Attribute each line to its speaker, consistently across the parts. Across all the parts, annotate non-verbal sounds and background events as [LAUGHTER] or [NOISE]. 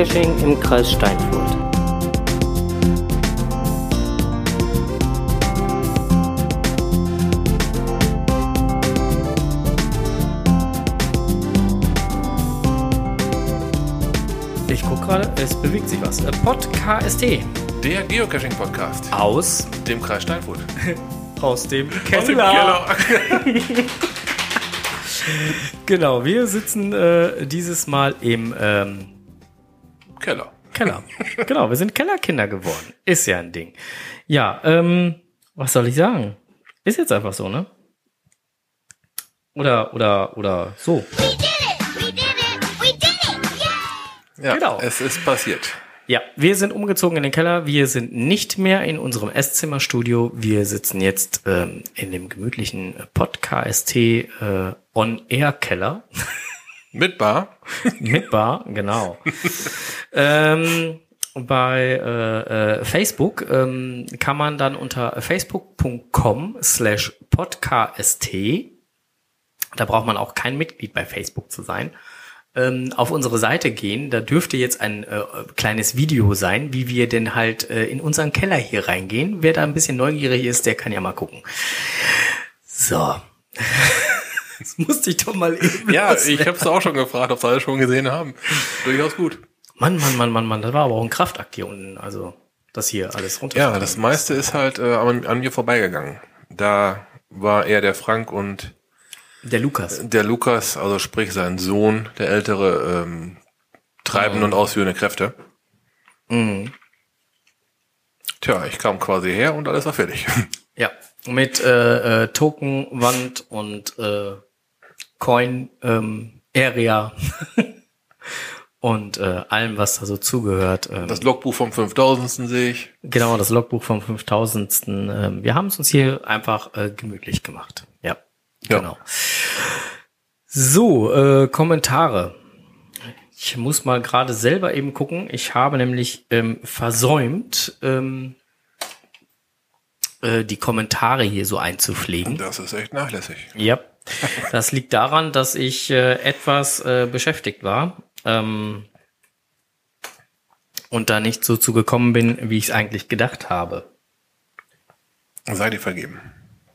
Speaker 1: Geocaching im Kreis Steinfurt. Ich guck gerade, es bewegt sich was. Äh, Podcast
Speaker 2: Der Geocaching-Podcast
Speaker 1: aus
Speaker 2: dem Kreis Steinfurt. [LAUGHS]
Speaker 1: aus dem
Speaker 2: Aus dem Keller. [LAUGHS]
Speaker 1: Genau, wir sitzen äh, dieses Mal im ähm,
Speaker 2: Keller.
Speaker 1: Keller. [LAUGHS] genau, wir sind Kellerkinder geworden. Ist ja ein Ding. Ja, ähm, was soll ich sagen? Ist jetzt einfach so, ne? Oder, oder, oder so.
Speaker 3: We did it! We did it! We did it! Yeah!
Speaker 2: Ja,
Speaker 1: Genau.
Speaker 2: es ist passiert.
Speaker 1: Ja, wir sind umgezogen in den Keller. Wir sind nicht mehr in unserem Esszimmerstudio. Wir sitzen jetzt ähm, in dem gemütlichen Podcast äh, On-Air-Keller. [LAUGHS]
Speaker 2: Mit Bar. [LAUGHS]
Speaker 1: Mit Bar, genau. ähm, bei äh, äh, Facebook ähm, kann man dann unter facebook.com slash podcast, da braucht man auch kein Mitglied bei Facebook zu sein, ähm, auf unsere Seite gehen. Da dürfte jetzt ein äh, kleines Video sein, wie wir denn halt äh, in unseren Keller hier reingehen. Wer da ein bisschen neugierig ist, der kann ja mal gucken. So. [LAUGHS] Das musste ich doch mal eben
Speaker 2: Ja, ich habe es auch schon gefragt, ob sie alle schon gesehen haben. Durchaus gut.
Speaker 1: Mann, Mann, Mann, Mann, Mann, das war aber auch ein Kraftakt hier unten. Also, das hier alles runter.
Speaker 2: Ja, das meiste ist halt äh, an, an mir vorbeigegangen. Da war eher der Frank und
Speaker 1: Der Lukas.
Speaker 2: der Lukas, also sprich sein Sohn, der ältere, ähm, treibende und ausführende Kräfte.
Speaker 1: Mhm.
Speaker 2: Tja, ich kam quasi her und alles war fertig. [LAUGHS]
Speaker 1: Ja, mit äh, äh, Token, Wand und äh, Coin, ähm, Area [LAUGHS] und äh, allem, was da so zugehört. Ähm,
Speaker 2: Das Logbuch vom 5000. sehe ich.
Speaker 1: genau, das Logbuch vom 5000. Ähm, wir haben es uns hier einfach äh, gemütlich gemacht. Ja,
Speaker 2: Ja.
Speaker 1: genau. So, äh, Kommentare. Ich muss mal gerade selber eben gucken. Ich habe nämlich ähm, versäumt, ähm, äh, die Kommentare hier so einzupflegen.
Speaker 2: Das ist echt nachlässig.
Speaker 1: Ja, das liegt daran, dass ich äh, etwas äh, beschäftigt war ähm, und da nicht so zugekommen bin, wie ich es eigentlich gedacht habe.
Speaker 2: Sei dir vergeben.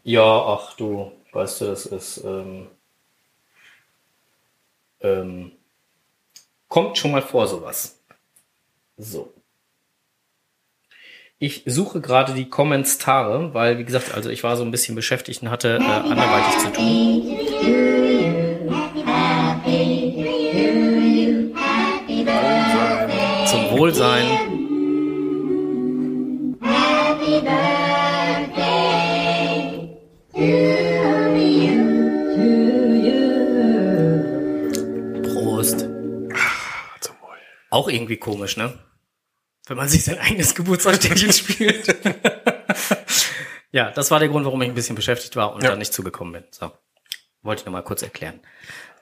Speaker 1: Ja, ach du, weißt du, das ist ähm, ähm, kommt schon mal vor sowas. So. Ich suche gerade die Kommentare, weil, wie gesagt, also ich war so ein bisschen beschäftigt und hatte äh, anderweitig zu tun. Zum Wohlsein. Prost.
Speaker 2: Wohl.
Speaker 1: Auch irgendwie komisch, ne? Wenn man sich sein eigenes Geburtstagsständchen spielt. [LAUGHS] ja, das war der Grund, warum ich ein bisschen beschäftigt war und
Speaker 2: Ja.
Speaker 1: da nicht zugekommen bin. So. Wollte ich nochmal kurz erklären.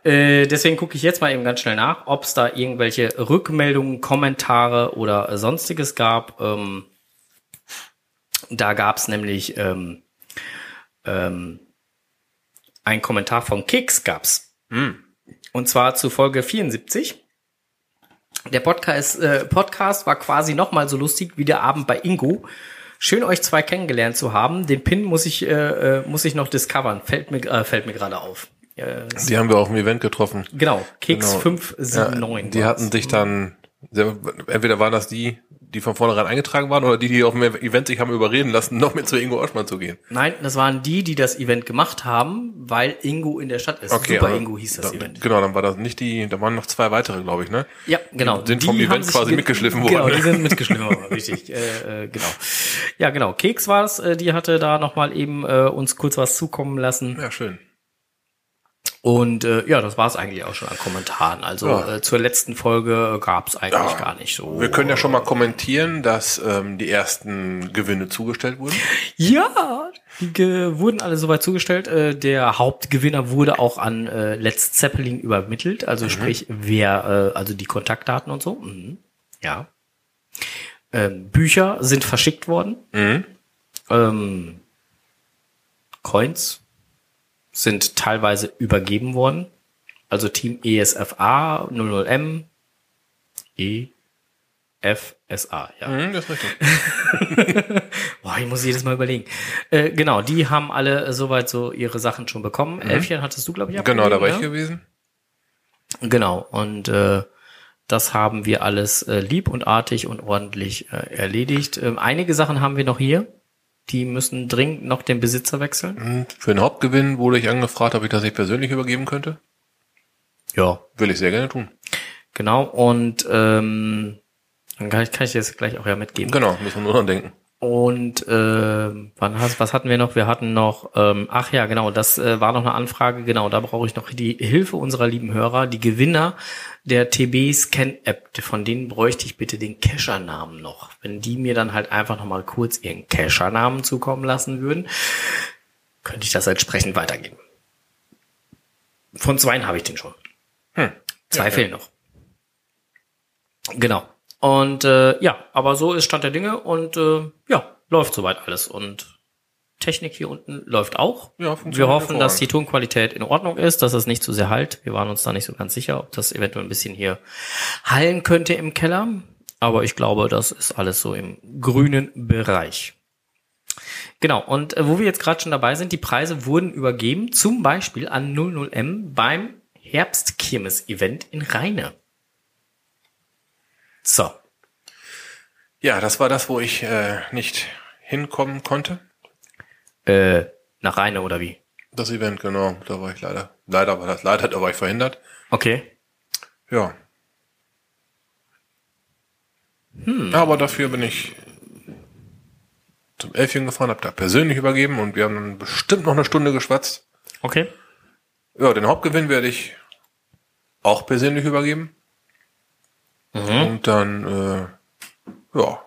Speaker 1: Äh, deswegen gucke ich jetzt mal eben ganz schnell nach, ob es da irgendwelche Rückmeldungen, Kommentare oder sonstiges gab. Ähm, da gab es nämlich ähm, ähm, ein Kommentar von Kicks gab's. Und zwar zu Folge 74. Der Podcast, äh, Podcast war quasi noch mal so lustig wie der Abend bei Ingo. Schön euch zwei kennengelernt zu haben. Den Pin muss ich äh, äh, muss ich noch discovern. Fällt mir äh, fällt mir gerade auf. Äh,
Speaker 2: Die haben wir auf dem Event getroffen.
Speaker 1: genau, Keks
Speaker 2: Genau.
Speaker 1: 579.
Speaker 2: die hatten sich dann, entweder waren das die, die von vornherein eingetragen waren, oder die, die auf dem Event sich haben überreden lassen, noch mit zu Ingo Oschmann zu gehen.
Speaker 1: Nein, das waren die, die das Event gemacht haben, weil Ingo in der Stadt ist. Super
Speaker 2: aber
Speaker 1: Ingo hieß das
Speaker 2: da,
Speaker 1: Event.
Speaker 2: Genau, dann war das nicht die, da waren noch zwei weitere, glaube ich, ne?
Speaker 1: Ja, genau.
Speaker 2: Die sind vom Event
Speaker 1: haben sich
Speaker 2: quasi
Speaker 1: ge-
Speaker 2: mitgeschliffen
Speaker 1: Genau,
Speaker 2: worden.
Speaker 1: die sind mitgeschliffen worden, richtig. [LAUGHS] Äh, äh, genau. Ja, genau. Keks war es, äh, die hatte da nochmal eben äh, uns kurz was zukommen lassen.
Speaker 2: Ja, schön.
Speaker 1: Und äh, ja, das war es eigentlich auch schon an Kommentaren. Also
Speaker 2: Ja.
Speaker 1: äh, zur letzten Folge gab es eigentlich
Speaker 2: Ja.
Speaker 1: gar nicht so.
Speaker 2: Wir können ja schon mal kommentieren, dass ähm, die ersten Gewinne zugestellt wurden.
Speaker 1: Ja, die wurden alle soweit zugestellt. Äh, der Hauptgewinner wurde auch an äh, Let's Zeppelin übermittelt. Also sprich, wer, äh, also die Kontaktdaten und so. Mhm. Ja. Ähm, Bücher sind verschickt worden. Ähm, Coins sind teilweise übergeben worden. Also Team E ESFA 00M, E, FSA, ja.
Speaker 2: Hm, das ist richtig. [LAUGHS]
Speaker 1: Boah, ich muss jedes Mal überlegen. Äh, genau, die haben alle äh, soweit so ihre Sachen schon bekommen. Elfchen hattest du, glaube ich,
Speaker 2: Genau, da war ich
Speaker 1: abgegeben,
Speaker 2: gewesen.
Speaker 1: ne? Genau, und äh, das haben wir alles äh, lieb und artig und ordentlich äh, erledigt. Ähm, einige Sachen haben wir noch hier. Die müssen dringend noch den Besitzer wechseln.
Speaker 2: Hm, Für den Hauptgewinn wurde ich angefragt, ob ich das nicht persönlich übergeben könnte.
Speaker 1: Ja,
Speaker 2: Will ich sehr gerne tun.
Speaker 1: genau. Und ähm, dann kann ich, kann ich dir das gleich auch ja mitgeben.
Speaker 2: Genau, müssen wir nur dran denken.
Speaker 1: Und äh, wann hast, was hatten wir noch? Wir hatten noch, ähm, ach ja, genau, das äh, war noch eine Anfrage, genau, da brauche ich noch die Hilfe unserer lieben Hörer, die Gewinner der TB-Scan-App, von denen bräuchte ich bitte den Cacher-Namen noch. Wenn die mir dann halt einfach noch mal kurz ihren Cacher-Namen zukommen lassen würden, könnte ich das entsprechend weitergeben. Von zweien habe ich den schon.
Speaker 2: Hm.
Speaker 1: Zwei fehlen noch. Genau. Und äh, ja, aber so ist Stand der Dinge und äh, ja, läuft soweit alles. Und Technik hier unten läuft auch.
Speaker 2: Ja,
Speaker 1: Wir hoffen, dass die. Tonqualität in Ordnung ist, dass es nicht zu sehr halt. Wir waren uns da nicht so ganz sicher, ob das eventuell ein bisschen hier hallen könnte im Keller. Aber ich glaube, das ist alles so im grünen Bereich. Genau, und äh, wo wir jetzt gerade schon dabei sind, die Preise wurden übergeben, zum Beispiel an 00M beim Herbstkirmes-Event in Rheine. So,
Speaker 2: Ja, das war das, wo ich äh, nicht hinkommen konnte.
Speaker 1: äh, nach Rheine oder wie?
Speaker 2: Das Event, genau. Da war ich leider. Leider war das leider, da war ich verhindert.
Speaker 1: Okay.
Speaker 2: Ja. Aber dafür bin ich zum Elfchen gefahren, hab da persönlich übergeben und wir haben dann bestimmt noch eine Stunde geschwatzt.
Speaker 1: Okay.
Speaker 2: Ja, den Hauptgewinn werde ich auch persönlich übergeben. Und dann, äh, ja,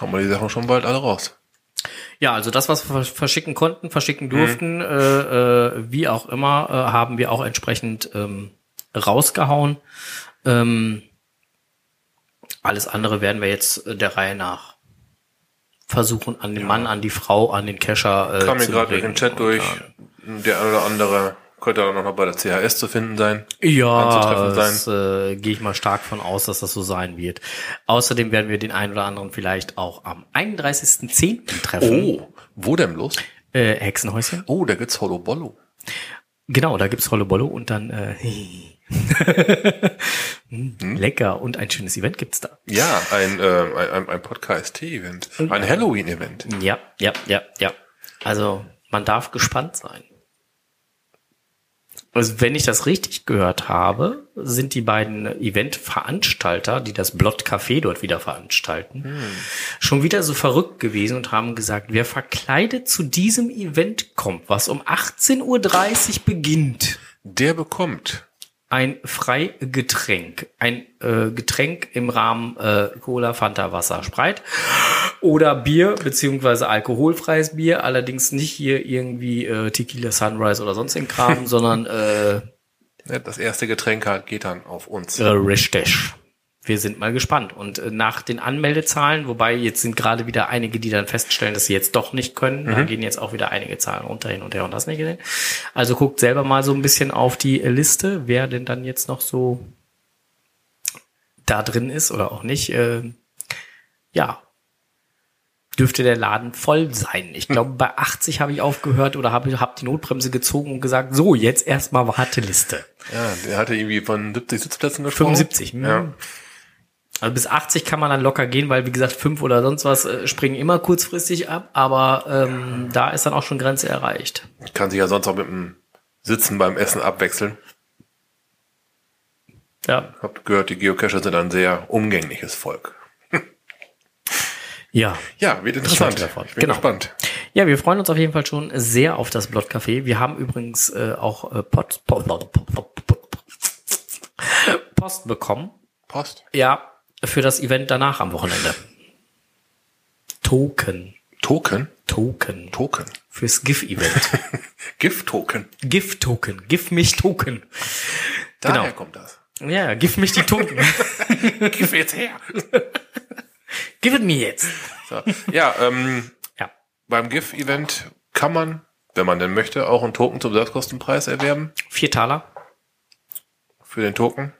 Speaker 2: haben wir die Sachen schon bald alle raus.
Speaker 1: Ja, also das, was wir verschicken konnten, verschicken durften, äh, äh, wie auch immer, äh, haben wir auch entsprechend ähm, rausgehauen. Ähm, alles andere werden wir jetzt äh, der Reihe nach versuchen, an den Mann, an die Frau, an den Kescher äh,
Speaker 2: Kam mir gerade durch den Chat durch.
Speaker 1: äh,
Speaker 2: Der eine oder andere könnte dann auch noch bei der CHS zu finden sein.
Speaker 1: Ja, das äh, gehe ich mal stark von aus, dass das so sein wird. Außerdem werden wir den einen oder anderen vielleicht auch am 31.10. treffen.
Speaker 2: Oh, wo denn bloß?
Speaker 1: Äh, Hexenhäuschen.
Speaker 2: Oh, da gibt's Hollow Bollo.
Speaker 1: Genau, da gibt's Rolle Bollo und dann äh, [LAUGHS] hm, lecker und ein schönes Event gibt's da.
Speaker 2: Ja, ein, äh, ein, ein- ein Podcast-Event. Ein Halloween-Event.
Speaker 1: Ja, ja, ja, ja. Also man darf gespannt sein. Also wenn ich das richtig gehört habe, sind die beiden Eventveranstalter, die das Blott Café dort wieder veranstalten, schon wieder so verrückt gewesen und haben gesagt, wer verkleidet zu diesem Event kommt, was um 18.30 Uhr beginnt,
Speaker 2: Der bekommt
Speaker 1: ein Freigetränk, ein äh, Getränk im Rahmen äh, Cola, Fanta, Wasser, Spreit oder Bier beziehungsweise alkoholfreies Bier, allerdings nicht hier irgendwie äh, Tequila Sunrise oder sonst den Kram, [LAUGHS] sondern äh,
Speaker 2: das erste Getränk halt geht dann auf uns.
Speaker 1: äh, Richtig. Wir sind mal gespannt. Und äh, nach den Anmeldezahlen, wobei jetzt sind gerade wieder einige, die dann feststellen, dass sie jetzt doch nicht können, da gehen jetzt auch wieder einige Zahlen runter hin und her und das nicht gesehen. Also guckt selber mal so ein bisschen auf die äh, Liste, wer denn dann jetzt noch so da drin ist oder auch nicht. Äh, ja, dürfte der Laden voll sein. Ich glaube, bei 80 habe ich aufgehört oder habe hab die Notbremse gezogen und gesagt, so, jetzt erstmal Warteliste.
Speaker 2: Ja, der hatte irgendwie von 70 Sitzplätzen gesprochen.
Speaker 1: 75. hm.
Speaker 2: Ja.
Speaker 1: Also bis 80 kann man dann locker gehen, weil wie gesagt, fünf oder sonst was äh, springen immer kurzfristig ab, aber ähm, da ist dann auch schon Grenze erreicht.
Speaker 2: Kann sich ja sonst auch mit dem Sitzen beim Essen abwechseln.
Speaker 1: Ja.
Speaker 2: Habt gehört, die Geocacher sind ein sehr umgängliches Volk. [LAUGHS]
Speaker 1: Ja.
Speaker 2: Ja, wird
Speaker 1: Ich
Speaker 2: interessant.
Speaker 1: davon.
Speaker 2: Ich bin
Speaker 1: Genau.
Speaker 2: gespannt.
Speaker 1: Ja, wir freuen uns auf jeden Fall schon sehr auf das Blott Café. Wir haben übrigens äh, auch äh, Post, Post, Post bekommen.
Speaker 2: Post.
Speaker 1: Ja, für das Event danach am Wochenende. Token.
Speaker 2: Token.
Speaker 1: Token.
Speaker 2: Token.
Speaker 1: Fürs GIF-Event. [LAUGHS]
Speaker 2: GIF-Token.
Speaker 1: GIF-Token. GIF mich Token.
Speaker 2: Daher
Speaker 1: Genau.
Speaker 2: kommt das.
Speaker 1: Ja, [LAUGHS] gib mich die Token.
Speaker 2: GIF jetzt her.
Speaker 1: Gib es mir jetzt.
Speaker 2: So. Ja, ähm,
Speaker 1: Ja.
Speaker 2: beim GIF-Event kann man, wenn man denn möchte, auch einen Token zum Selbstkostenpreis erwerben.
Speaker 1: Vier Taler.
Speaker 2: Für den Token.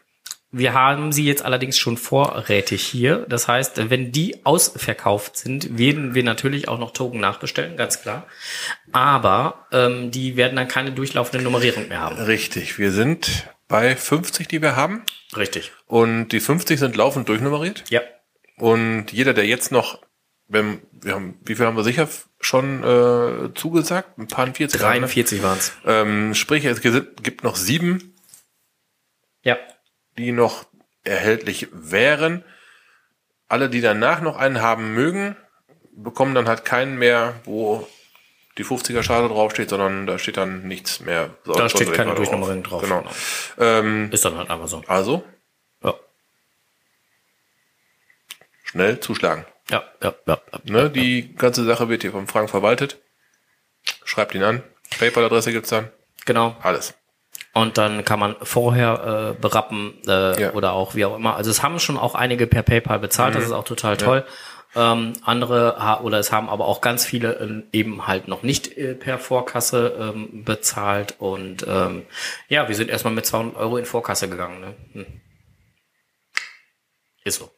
Speaker 1: Wir haben sie jetzt allerdings schon vorrätig hier. Das heißt, wenn die ausverkauft sind, werden wir natürlich auch noch Token nachbestellen, ganz klar. Aber ähm, die werden dann keine durchlaufende Nummerierung mehr haben.
Speaker 2: Richtig, wir sind bei 50, die wir haben.
Speaker 1: Richtig.
Speaker 2: Und die 50 sind laufend durchnummeriert.
Speaker 1: Ja.
Speaker 2: Und jeder, der jetzt noch, wenn, wir haben, wie viel haben wir sicher schon äh, zugesagt? Ein paar 40.
Speaker 1: 43 waren's.
Speaker 2: Ähm, sprich, es gibt noch sieben,
Speaker 1: Ja.
Speaker 2: Die noch erhältlich wären. Alle, die danach noch einen haben mögen, bekommen dann halt keinen mehr, wo die 50er Schale draufsteht, sondern da steht dann nichts mehr.
Speaker 1: Da steht keine
Speaker 2: drauf.
Speaker 1: Durchnummerierung drauf.
Speaker 2: Genau. Ähm,
Speaker 1: Ist dann halt einfach so.
Speaker 2: also,
Speaker 1: Ja.
Speaker 2: schnell zuschlagen.
Speaker 1: Ja, ja, ja. ja.
Speaker 2: Ne, die ganze Sache wird hier vom Frank verwaltet. Schreibt ihn an. PayPal-Adresse gibt's dann.
Speaker 1: Genau.
Speaker 2: Alles.
Speaker 1: Und dann kann man vorher äh, berappen äh,
Speaker 2: Ja.
Speaker 1: oder auch wie auch immer. Also es haben schon auch einige per PayPal bezahlt, das ist auch total toll. Ähm, andere oder es haben aber auch ganz viele ähm, eben halt noch nicht äh, per Vorkasse ähm, bezahlt und ähm, ja, wir sind erstmal mit 200 Euro in Vorkasse gegangen. Ne? Hm. Ist so.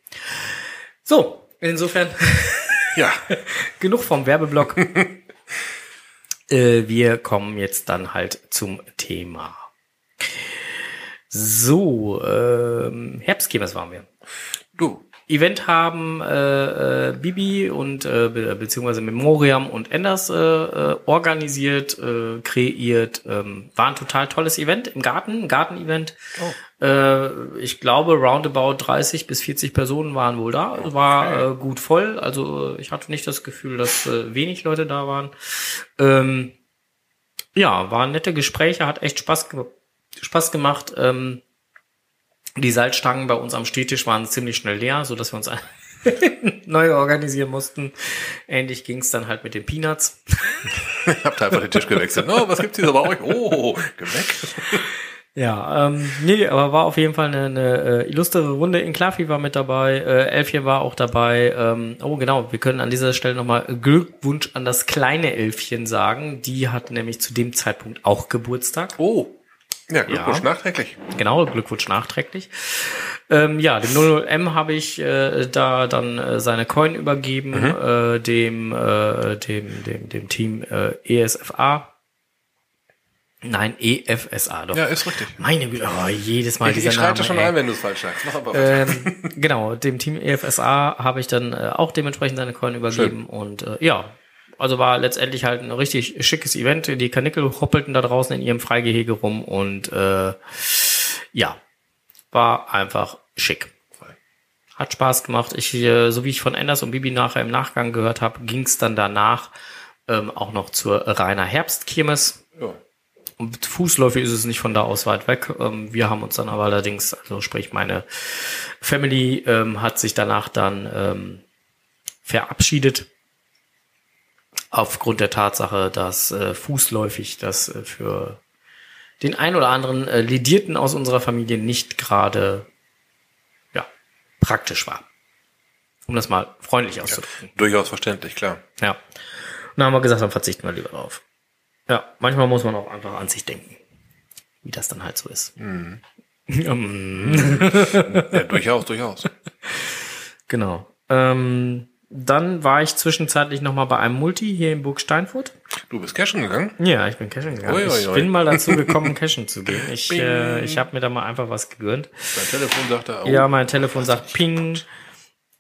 Speaker 1: So, insofern [LAUGHS]
Speaker 2: Ja.
Speaker 1: genug vom Werbeblock. [LAUGHS] äh, wir kommen jetzt dann halt zum Thema. So, ähm, Herbstkirmes waren wir.
Speaker 2: Du.
Speaker 1: Event haben äh, äh, Bibi und äh, be beziehungsweise Memoriam und Enders äh, äh, organisiert, äh, kreiert. Ähm, war ein total tolles Event im Garten, ein Garten-Event. Äh, ich glaube, roundabout 30 bis 40 Personen waren wohl da. Es War äh, gut voll. Also äh, ich hatte nicht das Gefühl, dass äh, wenig Leute da waren. Ähm, ja, waren nette Gespräche, hat echt Spaß, ge Spaß gemacht. Ähm, die Salzstangen bei uns am Stehtisch waren ziemlich schnell leer, so dass wir uns [LAUGHS] neu organisieren mussten. Ähnlich ging es dann halt mit den Peanuts.
Speaker 2: Habt einfach den Tisch gewechselt. Oh, was gibt's hier so bei euch? Oh, Gebäck.
Speaker 1: Ja, ähm, nee, aber war auf jeden Fall eine, eine äh, illustre Runde. Inklafi war mit dabei, äh, Elfchen war auch dabei. Ähm, oh, genau, wir können an dieser Stelle nochmal Glückwunsch an das kleine Elfchen sagen. Die hat nämlich zu dem Zeitpunkt auch Geburtstag.
Speaker 2: Oh. Ja, Glückwunsch
Speaker 1: Ja.
Speaker 2: nachträglich.
Speaker 1: Genau, Glückwunsch nachträglich. Ähm, ja, dem 00M habe ich äh, da dann äh, seine Coin übergeben, äh, dem, äh, dem, dem, dem Team äh, ESFA. Nein, EFSA, doch.
Speaker 2: Ja, ist richtig.
Speaker 1: Meine Güte, oh, jedes Mal
Speaker 2: Ich,
Speaker 1: dieser
Speaker 2: ich
Speaker 1: Name.
Speaker 2: schreibe schon
Speaker 1: ey.
Speaker 2: ein, wenn du es falsch sagst. Mach aber weiter.
Speaker 1: Ähm, [LAUGHS] genau, dem Team EFSA habe ich dann äh, auch dementsprechend seine Coin übergeben und äh, ja, also war letztendlich halt ein richtig schickes Event. Die Kanickel hoppelten da draußen in ihrem Freigehege rum und äh, ja, war einfach schick. Hat Spaß gemacht. Ich, äh, so wie ich von Enders und Bibi nachher im Nachgang gehört habe, ging es dann danach ähm, auch noch zur Rainer Herbstkirmes.
Speaker 2: ja.
Speaker 1: Und fußläufig ist es nicht von da aus weit weg. Ähm, wir haben uns dann aber allerdings, also sprich meine Family ähm, hat sich danach dann ähm, verabschiedet. Aufgrund der Tatsache, dass äh, fußläufig das äh, für den ein oder anderen äh, Ledierten aus unserer Familie nicht gerade ja, praktisch war. Um das mal freundlich auszudrücken.
Speaker 2: Durchaus verständlich, klar.
Speaker 1: Ja. Und dann haben wir gesagt, dann verzichten wir lieber drauf. Ja, manchmal muss man auch einfach an sich denken. Wie das dann halt so ist. Ja, mm. [LAUGHS]
Speaker 2: Ja, durchaus, durchaus.
Speaker 1: genau. Ähm, dann war ich zwischenzeitlich noch mal bei einem Multi hier in Burg Steinfurt.
Speaker 2: Du bist cashen gegangen?
Speaker 1: Ja, ich bin cashen gegangen.
Speaker 2: Ui, ui,
Speaker 1: Ich
Speaker 2: ui.
Speaker 1: bin mal dazu [LAUGHS] gekommen, cashen zu gehen. Ich, äh, ich habe mir da mal einfach was gegönnt.
Speaker 2: Dein Telefon sagte, oh,
Speaker 1: Ja, mein Telefon sagt Ping.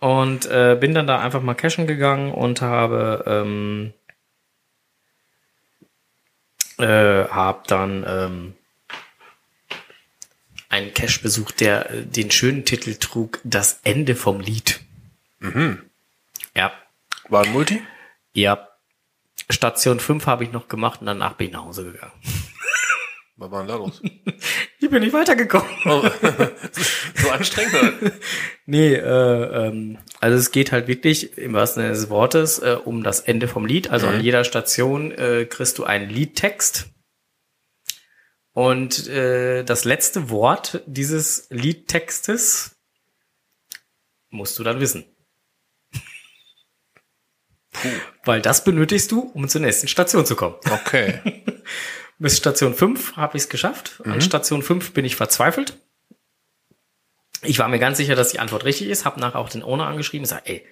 Speaker 1: Und äh, bin dann da einfach mal cashen gegangen und habe ähm, äh, hab dann ähm, einen Cache besucht, der äh, den schönen Titel trug, das Ende vom Lied. Ja,
Speaker 2: war ein Multi?
Speaker 1: ja. Station 5 habe ich noch gemacht und danach bin ich nach Hause gegangen. [LAUGHS]
Speaker 2: Was war denn da los?
Speaker 1: Ich bin nicht weitergekommen.
Speaker 2: Oh, [LAUGHS] so anstrengend? oder?
Speaker 1: Nee, äh, ähm, also es geht halt wirklich im wahrsten Sinne des Wortes äh, um das Ende vom Lied. Also an jeder Station äh, kriegst du einen Liedtext. Und äh, das letzte Wort dieses Liedtextes musst du dann wissen. Weil das benötigst du, um zur nächsten Station zu kommen.
Speaker 2: Okay. [LAUGHS]
Speaker 1: Bis Station 5 habe ich es geschafft. An Station 5 bin ich verzweifelt. Ich war mir ganz sicher, dass die Antwort richtig ist, habe nachher auch den Owner angeschrieben und gesagt, ey,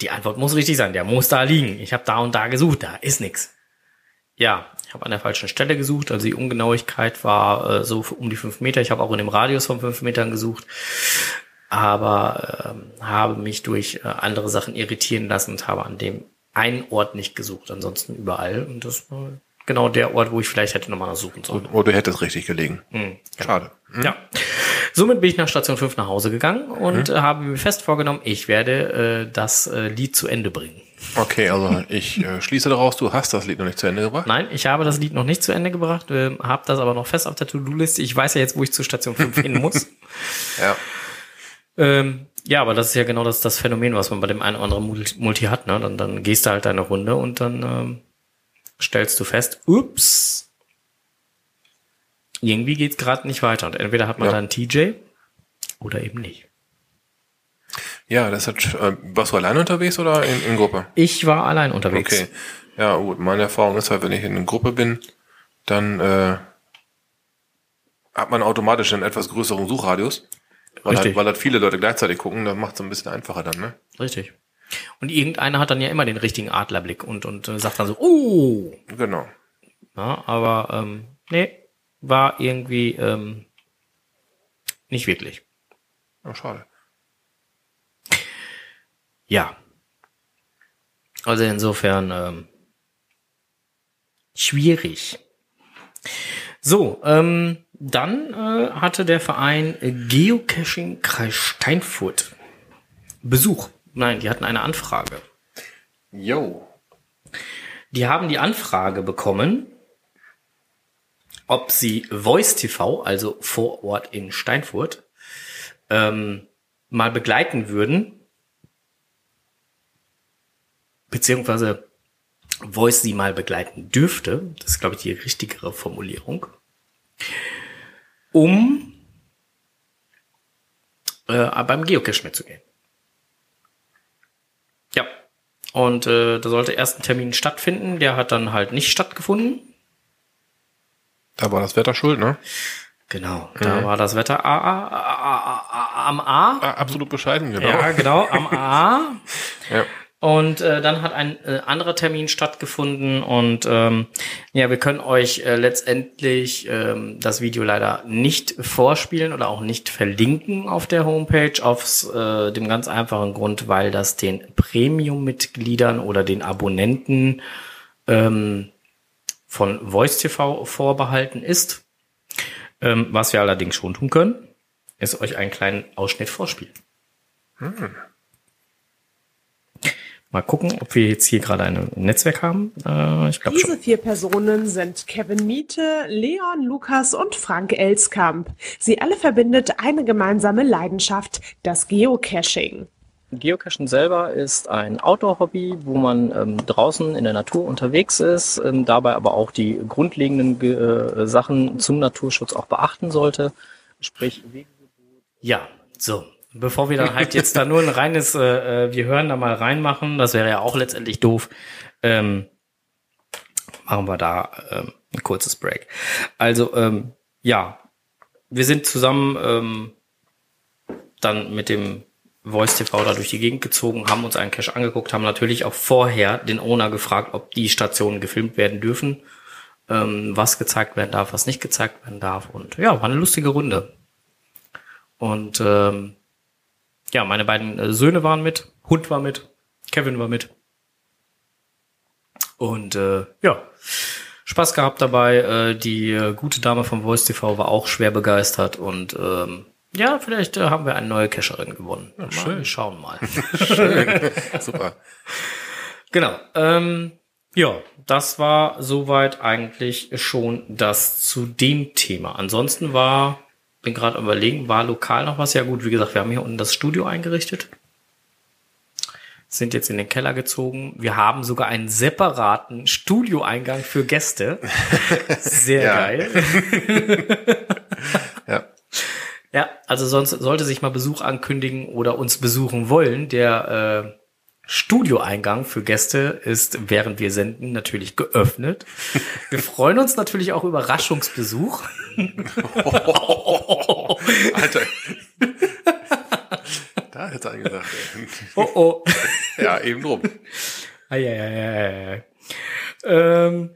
Speaker 1: die Antwort muss richtig sein, der muss da liegen. Ich habe da und da gesucht, da ist nix. Ja, ich habe an der falschen Stelle gesucht, also die Ungenauigkeit war äh, so um die fünf Meter. Ich habe auch in dem Radius von fünf Metern gesucht, aber ähm, habe mich durch äh, andere Sachen irritieren lassen und habe an dem einen Ort nicht gesucht, ansonsten überall. Und das war genau der Ort, wo ich vielleicht hätte nochmal suchen sollen.
Speaker 2: Oder du hättest richtig gelegen.
Speaker 1: Mhm, genau.
Speaker 2: Schade.
Speaker 1: Ja. Somit bin ich nach Station 5 nach Hause gegangen und äh, habe mir fest vorgenommen, ich werde äh, das äh, Lied zu Ende bringen.
Speaker 2: Okay, also ich äh, schließe daraus, du hast das Lied noch nicht zu Ende gebracht.
Speaker 1: Nein, ich habe das Lied noch nicht zu Ende gebracht, äh, habe das aber noch fest auf der To-Do-Liste. Ich weiß ja jetzt, wo ich zu Station 5 [LAUGHS] hin muss.
Speaker 2: Ja.
Speaker 1: Ähm, ja, aber das ist ja genau das, das Phänomen, was man bei dem einen oder anderen Multi, hat. Ne? Dann, dann gehst du halt deine Runde und dann ähm, stellst du fest, ups, irgendwie geht's gerade nicht weiter. Und entweder hat man
Speaker 2: Ja.
Speaker 1: dann TJ oder eben nicht.
Speaker 2: Ja, das hat, äh, warst du allein unterwegs oder in, in Gruppe?
Speaker 1: Ich war allein unterwegs.
Speaker 2: Okay. Ja, gut. Meine Erfahrung ist halt, wenn ich in einer Gruppe bin, dann äh, hat man automatisch einen etwas größeren Suchradius. Weil halt,
Speaker 1: Richtig.
Speaker 2: weil halt viele Leute gleichzeitig gucken, das macht es ein bisschen einfacher dann, ne?
Speaker 1: Richtig. Und irgendeiner hat dann ja immer den richtigen Adlerblick und, und äh, sagt dann so, oh,
Speaker 2: Genau.
Speaker 1: Ja, aber ähm, nee, war irgendwie ähm, nicht wirklich.
Speaker 2: Ja, schade.
Speaker 1: Ja. Also insofern ähm, schwierig. So, ähm, dann äh, hatte der Verein Geocaching Kreis Steinfurt Besuch. Nein, die hatten eine Anfrage.
Speaker 2: Yo.
Speaker 1: Die haben die Anfrage bekommen, ob sie Voice TV, also vor Ort in Steinfurt, ähm, mal begleiten würden, beziehungsweise Voice sie mal begleiten dürfte, das ist, glaube ich, die richtigere Formulierung, um äh, beim Geocache mitzugehen. Ja. Und äh, da sollte erst ein Termin stattfinden, der hat dann halt nicht stattgefunden.
Speaker 2: Da war das Wetter schuld, ne?
Speaker 1: Genau, da war das Wetter A, A, A, A, A, am A.
Speaker 2: Ah, absolut bescheiden, genau.
Speaker 1: Ja, genau, am A. [LAUGHS]
Speaker 2: Ja.
Speaker 1: Und äh, dann hat ein äh, anderer Termin stattgefunden und ähm, ja, wir können euch äh, letztendlich ähm, das Video leider nicht vorspielen oder auch nicht verlinken auf der Homepage aus äh, dem ganz einfachen Grund, weil das den Premium-Mitgliedern oder den Abonnenten ähm, von Voice TV vorbehalten ist. Ähm, was wir allerdings schon tun können, ist euch einen kleinen Ausschnitt vorspielen. Mal gucken, ob wir jetzt hier gerade ein Netzwerk haben. Äh, ich
Speaker 4: Diese
Speaker 1: schon.
Speaker 4: vier Personen sind Kevin Miete, Leon, Lukas und Frank Elskamp. Sie alle verbindet eine gemeinsame Leidenschaft, das Geocaching.
Speaker 1: Geocachen selber ist ein Outdoor-Hobby, wo man ähm, draußen in der Natur unterwegs ist, ähm, dabei aber auch die grundlegenden Ge äh, Sachen zum Naturschutz auch beachten sollte. Sprich, ja, so. Bevor wir dann halt jetzt da nur ein reines, äh, äh, wir hören da mal reinmachen, das wäre ja auch letztendlich doof, ähm, machen wir da ähm, ein kurzes Break. Also, ähm, ja, wir sind zusammen ähm, dann mit dem Voice TV da durch die Gegend gezogen, haben uns einen Cache angeguckt, haben natürlich auch vorher den Owner gefragt, ob die Stationen gefilmt werden dürfen, ähm, was gezeigt werden darf, was nicht gezeigt werden darf. Und ja, war eine lustige Runde. Und ähm, ja, meine beiden äh, Söhne waren mit, Hund war mit, Kevin war mit. Und äh, ja, Spaß gehabt dabei. Äh, die äh, gute Dame vom Voice TV war auch schwer begeistert und ähm, ja, vielleicht äh, haben wir eine neue Cacherin gewonnen. Mal,
Speaker 2: schön.
Speaker 1: Schauen mal. [LAUGHS]
Speaker 2: Super.
Speaker 1: genau. Ähm, ja, das war soweit eigentlich schon das zu dem Thema. Ansonsten war, bin gerade überlegen, war lokal noch was? Ja gut, wie gesagt, wir haben hier unten das Studio eingerichtet. Sind jetzt in den Keller gezogen. Wir haben sogar einen separaten Studioeingang für Gäste. [LAUGHS] Sehr geil. [LAUGHS]
Speaker 2: Ja.
Speaker 1: Ja, also sonst sollte sich mal Besuch ankündigen oder uns besuchen wollen. Der äh, Studioeingang für Gäste ist, während wir senden, natürlich geöffnet. Wir freuen uns natürlich auch über Überraschungsbesuch. [LAUGHS]
Speaker 2: Alter. Da hätte er gesagt. ey.
Speaker 1: Oh oh.
Speaker 2: ja, eben drum.
Speaker 1: Eieieiei. Ähm,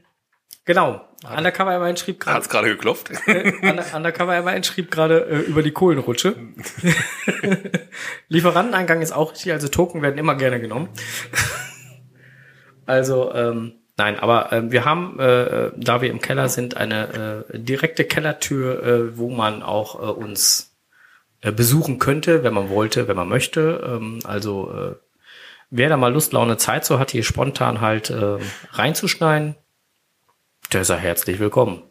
Speaker 1: genau. Undercover immerhin schrieb gerade.
Speaker 2: Hat's gerade geklopft? [LAUGHS]
Speaker 1: Under- Undercover immerhin schrieb gerade äh, über die Kohlenrutsche. [LAUGHS] Lieferanteneingang ist auch richtig, also Token werden immer gerne genommen. [LAUGHS] also, ähm, nein, aber ähm, wir haben, äh, da wir im Keller sind, eine äh, direkte Kellertür, äh, wo man auch äh, uns äh, besuchen könnte, wenn man wollte, wenn man möchte. Ähm, also, äh, wer da mal Lust, Laune, Zeit so hat, hier spontan halt äh, reinzuschneiden, der sei herzlich willkommen.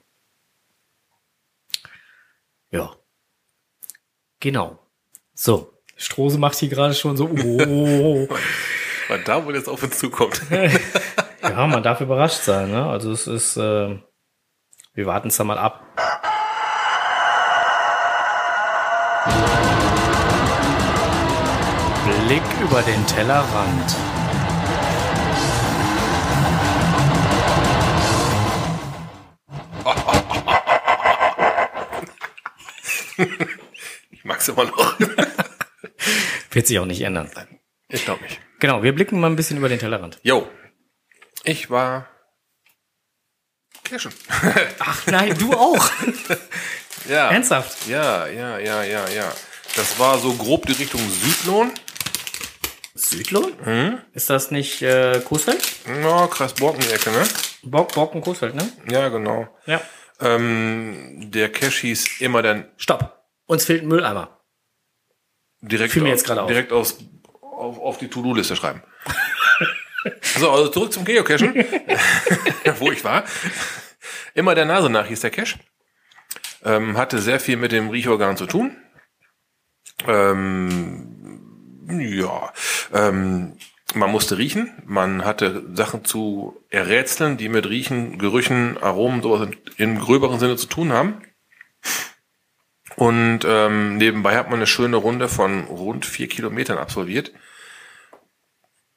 Speaker 1: Ja. Genau. So. Strose macht hier gerade schon so, oh. [LAUGHS]
Speaker 2: Weil da wohl jetzt auf uns zukommt. [LAUGHS]
Speaker 1: ja, man darf überrascht sein, ne? Also es ist, äh, wir warten es da mal ab. Blick über den Tellerrand.
Speaker 2: Immer noch. [LAUGHS]
Speaker 1: Wird sich auch nicht ändern.
Speaker 2: Ich glaube nicht.
Speaker 1: Genau, wir blicken mal ein bisschen über den Tellerrand.
Speaker 2: Jo. Ich war cashen. [LAUGHS]
Speaker 1: Ach nein, du auch. [LAUGHS]
Speaker 2: Ja.
Speaker 1: Ernsthaft?
Speaker 2: Ja, ja, ja, ja, ja. Das war so grob die Richtung Südlohn.
Speaker 1: Südlohn? Ist das nicht äh, Coesfeld?
Speaker 2: Ja, Kreis Borken-Ecke, ne?
Speaker 1: Bock, Bocken, Coesfeld, ne?
Speaker 2: Ja, genau.
Speaker 1: Ja.
Speaker 2: Ähm, der Cache hieß immer dann
Speaker 1: Stopp. Uns fehlt ein Mülleimer.
Speaker 2: Direkt,
Speaker 1: Fiel mir jetzt auf.
Speaker 2: direkt aufs, auf, auf die To-Do-Liste schreiben. [LAUGHS] so, also zurück zum Geocachen, [LAUGHS] wo ich war. Immer der Nase nach hieß der Cache. Ähm, hatte sehr viel mit dem Riechorgan zu tun. Ähm, ja, ähm, man musste riechen. Man hatte Sachen zu errätseln, die mit Riechen, Gerüchen, Aromen, sowas in, im gröberen Sinne zu tun haben. Und ähm, nebenbei hat man eine schöne Runde von rund vier Kilometern absolviert.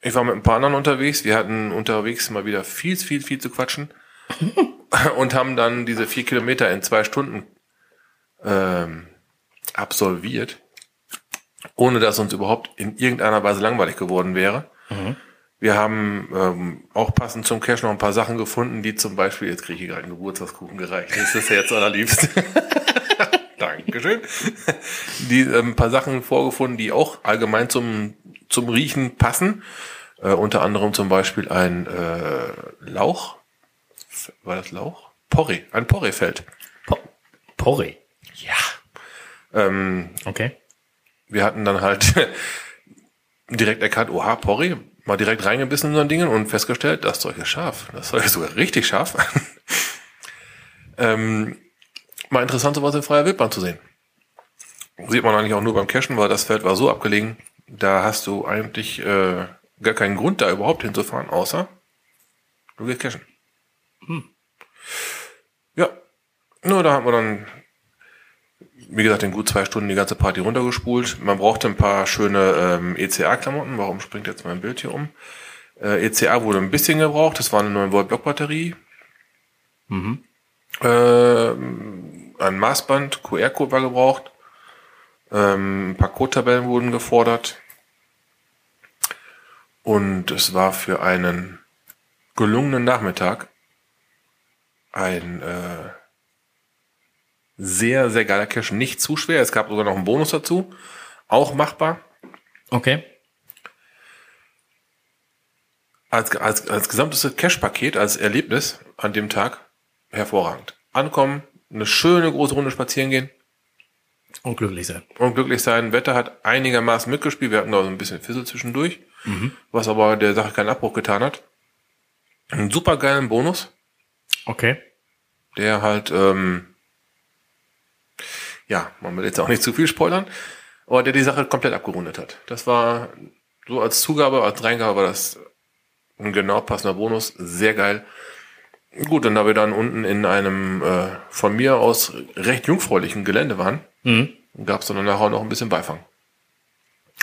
Speaker 2: Ich war mit ein paar anderen unterwegs. Wir hatten unterwegs mal wieder viel, viel, viel zu quatschen. [LAUGHS] und haben dann diese vier Kilometer in zwei Stunden ähm, absolviert, ohne dass uns überhaupt in irgendeiner Weise langweilig geworden wäre. Wir haben ähm, auch passend zum Cash noch ein paar Sachen gefunden, die zum Beispiel, jetzt kriege ich gerade einen Geburtstagskuchen gereicht, das ist ja jetzt allerliebst. [LAUGHS] Dankeschön. Die ähm, ein paar Sachen vorgefunden, die auch allgemein zum, zum Riechen passen. Äh, unter anderem zum Beispiel ein äh, Lauch. War das Lauch? Porree, ein Porreefeld.
Speaker 1: Po Porree.
Speaker 2: Ja. Ähm,
Speaker 1: Okay.
Speaker 2: wir hatten dann halt [LAUGHS] direkt erkannt, oha, Porree, mal direkt reingebissen in so ein Ding und festgestellt, das Zeug ist scharf. Das Zeug ist sogar richtig scharf. [LAUGHS] ähm, mal interessant, sowas in freier Wildbahn zu sehen. Sieht man eigentlich auch nur beim Cashen, weil das Feld war so abgelegen, da hast du eigentlich äh, gar keinen Grund, da überhaupt hinzufahren, außer du gehst cashen. Ja, nur da haben wir dann wie gesagt, in gut zwei Stunden die ganze Party runtergespult. Man brauchte ein paar schöne ähm, ECA-Klamotten. Warum springt jetzt mein Bild hier um? Äh, ECA wurde ein bisschen gebraucht. Das war eine 9-Volt-Blockbatterie. Ähm, ein Maßband, QR-Code war gebraucht. Ähm, ein paar Codetabellen wurden gefordert. Und es war für einen gelungenen Nachmittag ein äh, sehr, sehr geiler Cache. Nicht zu schwer. Es gab sogar noch einen Bonus dazu. Auch machbar.
Speaker 1: Okay.
Speaker 2: Als, als, als gesamtes Cache-Paket, als Erlebnis an dem Tag hervorragend. Ankommen, eine schöne große Runde spazieren gehen
Speaker 1: Und glücklich sein.
Speaker 2: und glücklich sein. Wetter hat einigermaßen mitgespielt. Wir hatten da so ein bisschen Fissel zwischendurch, was aber der Sache keinen Abbruch getan hat. Einen super geilen Bonus,
Speaker 1: Okay.
Speaker 2: der halt, ähm, ja, man will jetzt auch nicht zu viel spoilern, aber der die Sache komplett abgerundet hat. Das war so als Zugabe, als Dreingabe war das ein genau passender Bonus, sehr geil. Gut, und da wir dann unten in einem äh, von mir aus recht jungfräulichen Gelände waren,
Speaker 1: Mhm.
Speaker 2: gab es dann nachher noch ein bisschen Beifang.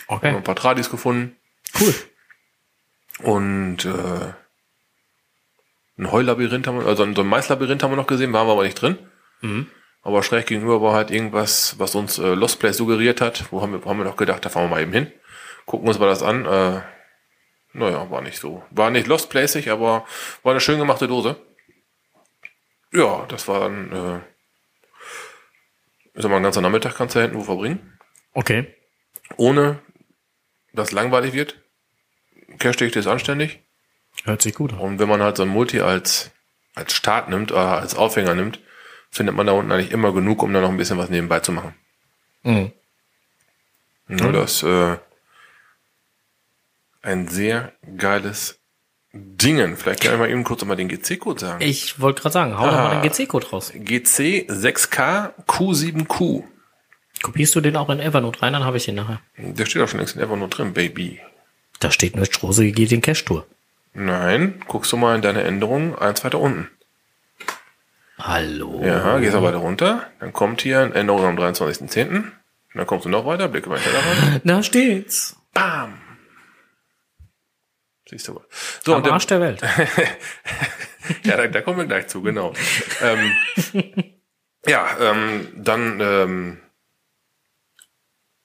Speaker 2: Haben
Speaker 1: Okay.
Speaker 2: ein paar Tradis gefunden
Speaker 1: Cool.
Speaker 2: und äh, ein Heulabyrinth haben wir, also so ein Maislabyrinth haben wir noch gesehen, waren wir aber nicht drin.
Speaker 1: Mhm.
Speaker 2: Aber schräg gegenüber war halt irgendwas, was uns äh, Lost Place suggeriert hat. Wo haben wir, haben wir doch gedacht, da fahren wir mal eben hin. Gucken uns mal das an. Äh, naja, war nicht so. War nicht Lost Placeig, aber war eine schön gemachte Dose. Ja, das war dann, äh, ich sag mal, ein ganzer Nachmittag kannst du da hinten wo verbringen.
Speaker 1: Okay.
Speaker 2: Ohne, dass langweilig wird. Cash-Dicht ist anständig.
Speaker 1: Hört sich gut an.
Speaker 2: Und wenn man halt so ein Multi als, als Start nimmt oder als Aufhänger nimmt, findet man da unten eigentlich immer genug, um da noch ein bisschen was nebenbei zu machen.
Speaker 1: Mhm.
Speaker 2: Ja, das äh, ein sehr geiles Dingen. Vielleicht kann ich mal eben kurz mal den GC-Code sagen.
Speaker 1: Ich wollte gerade sagen, hau doch mal
Speaker 2: Ah.
Speaker 1: den GC-Code raus.
Speaker 2: GC 6K Q7Q.
Speaker 1: Kopierst du den auch in Evernote rein, dann habe ich den nachher.
Speaker 2: Der steht auch schon längst in Evernote drin, Baby.
Speaker 1: Da steht nur Strose geht den Cash-Tour.
Speaker 2: Nein, guckst du mal in deine Änderungen eins weiter unten.
Speaker 1: Hallo.
Speaker 2: Ja, gehst du weiter runter. Dann kommt hier eine Änderung am 23.10. Dann kommst du noch weiter, blicke weiter da rein. [LAUGHS]
Speaker 1: Da steht's.
Speaker 2: Bam! Siehst du wohl. So,
Speaker 1: Am
Speaker 2: und der,
Speaker 1: Arsch der Welt. [LAUGHS]
Speaker 2: ja, da, da kommen wir gleich zu, genau. ähm, [LAUGHS] ja, ähm, dann ähm,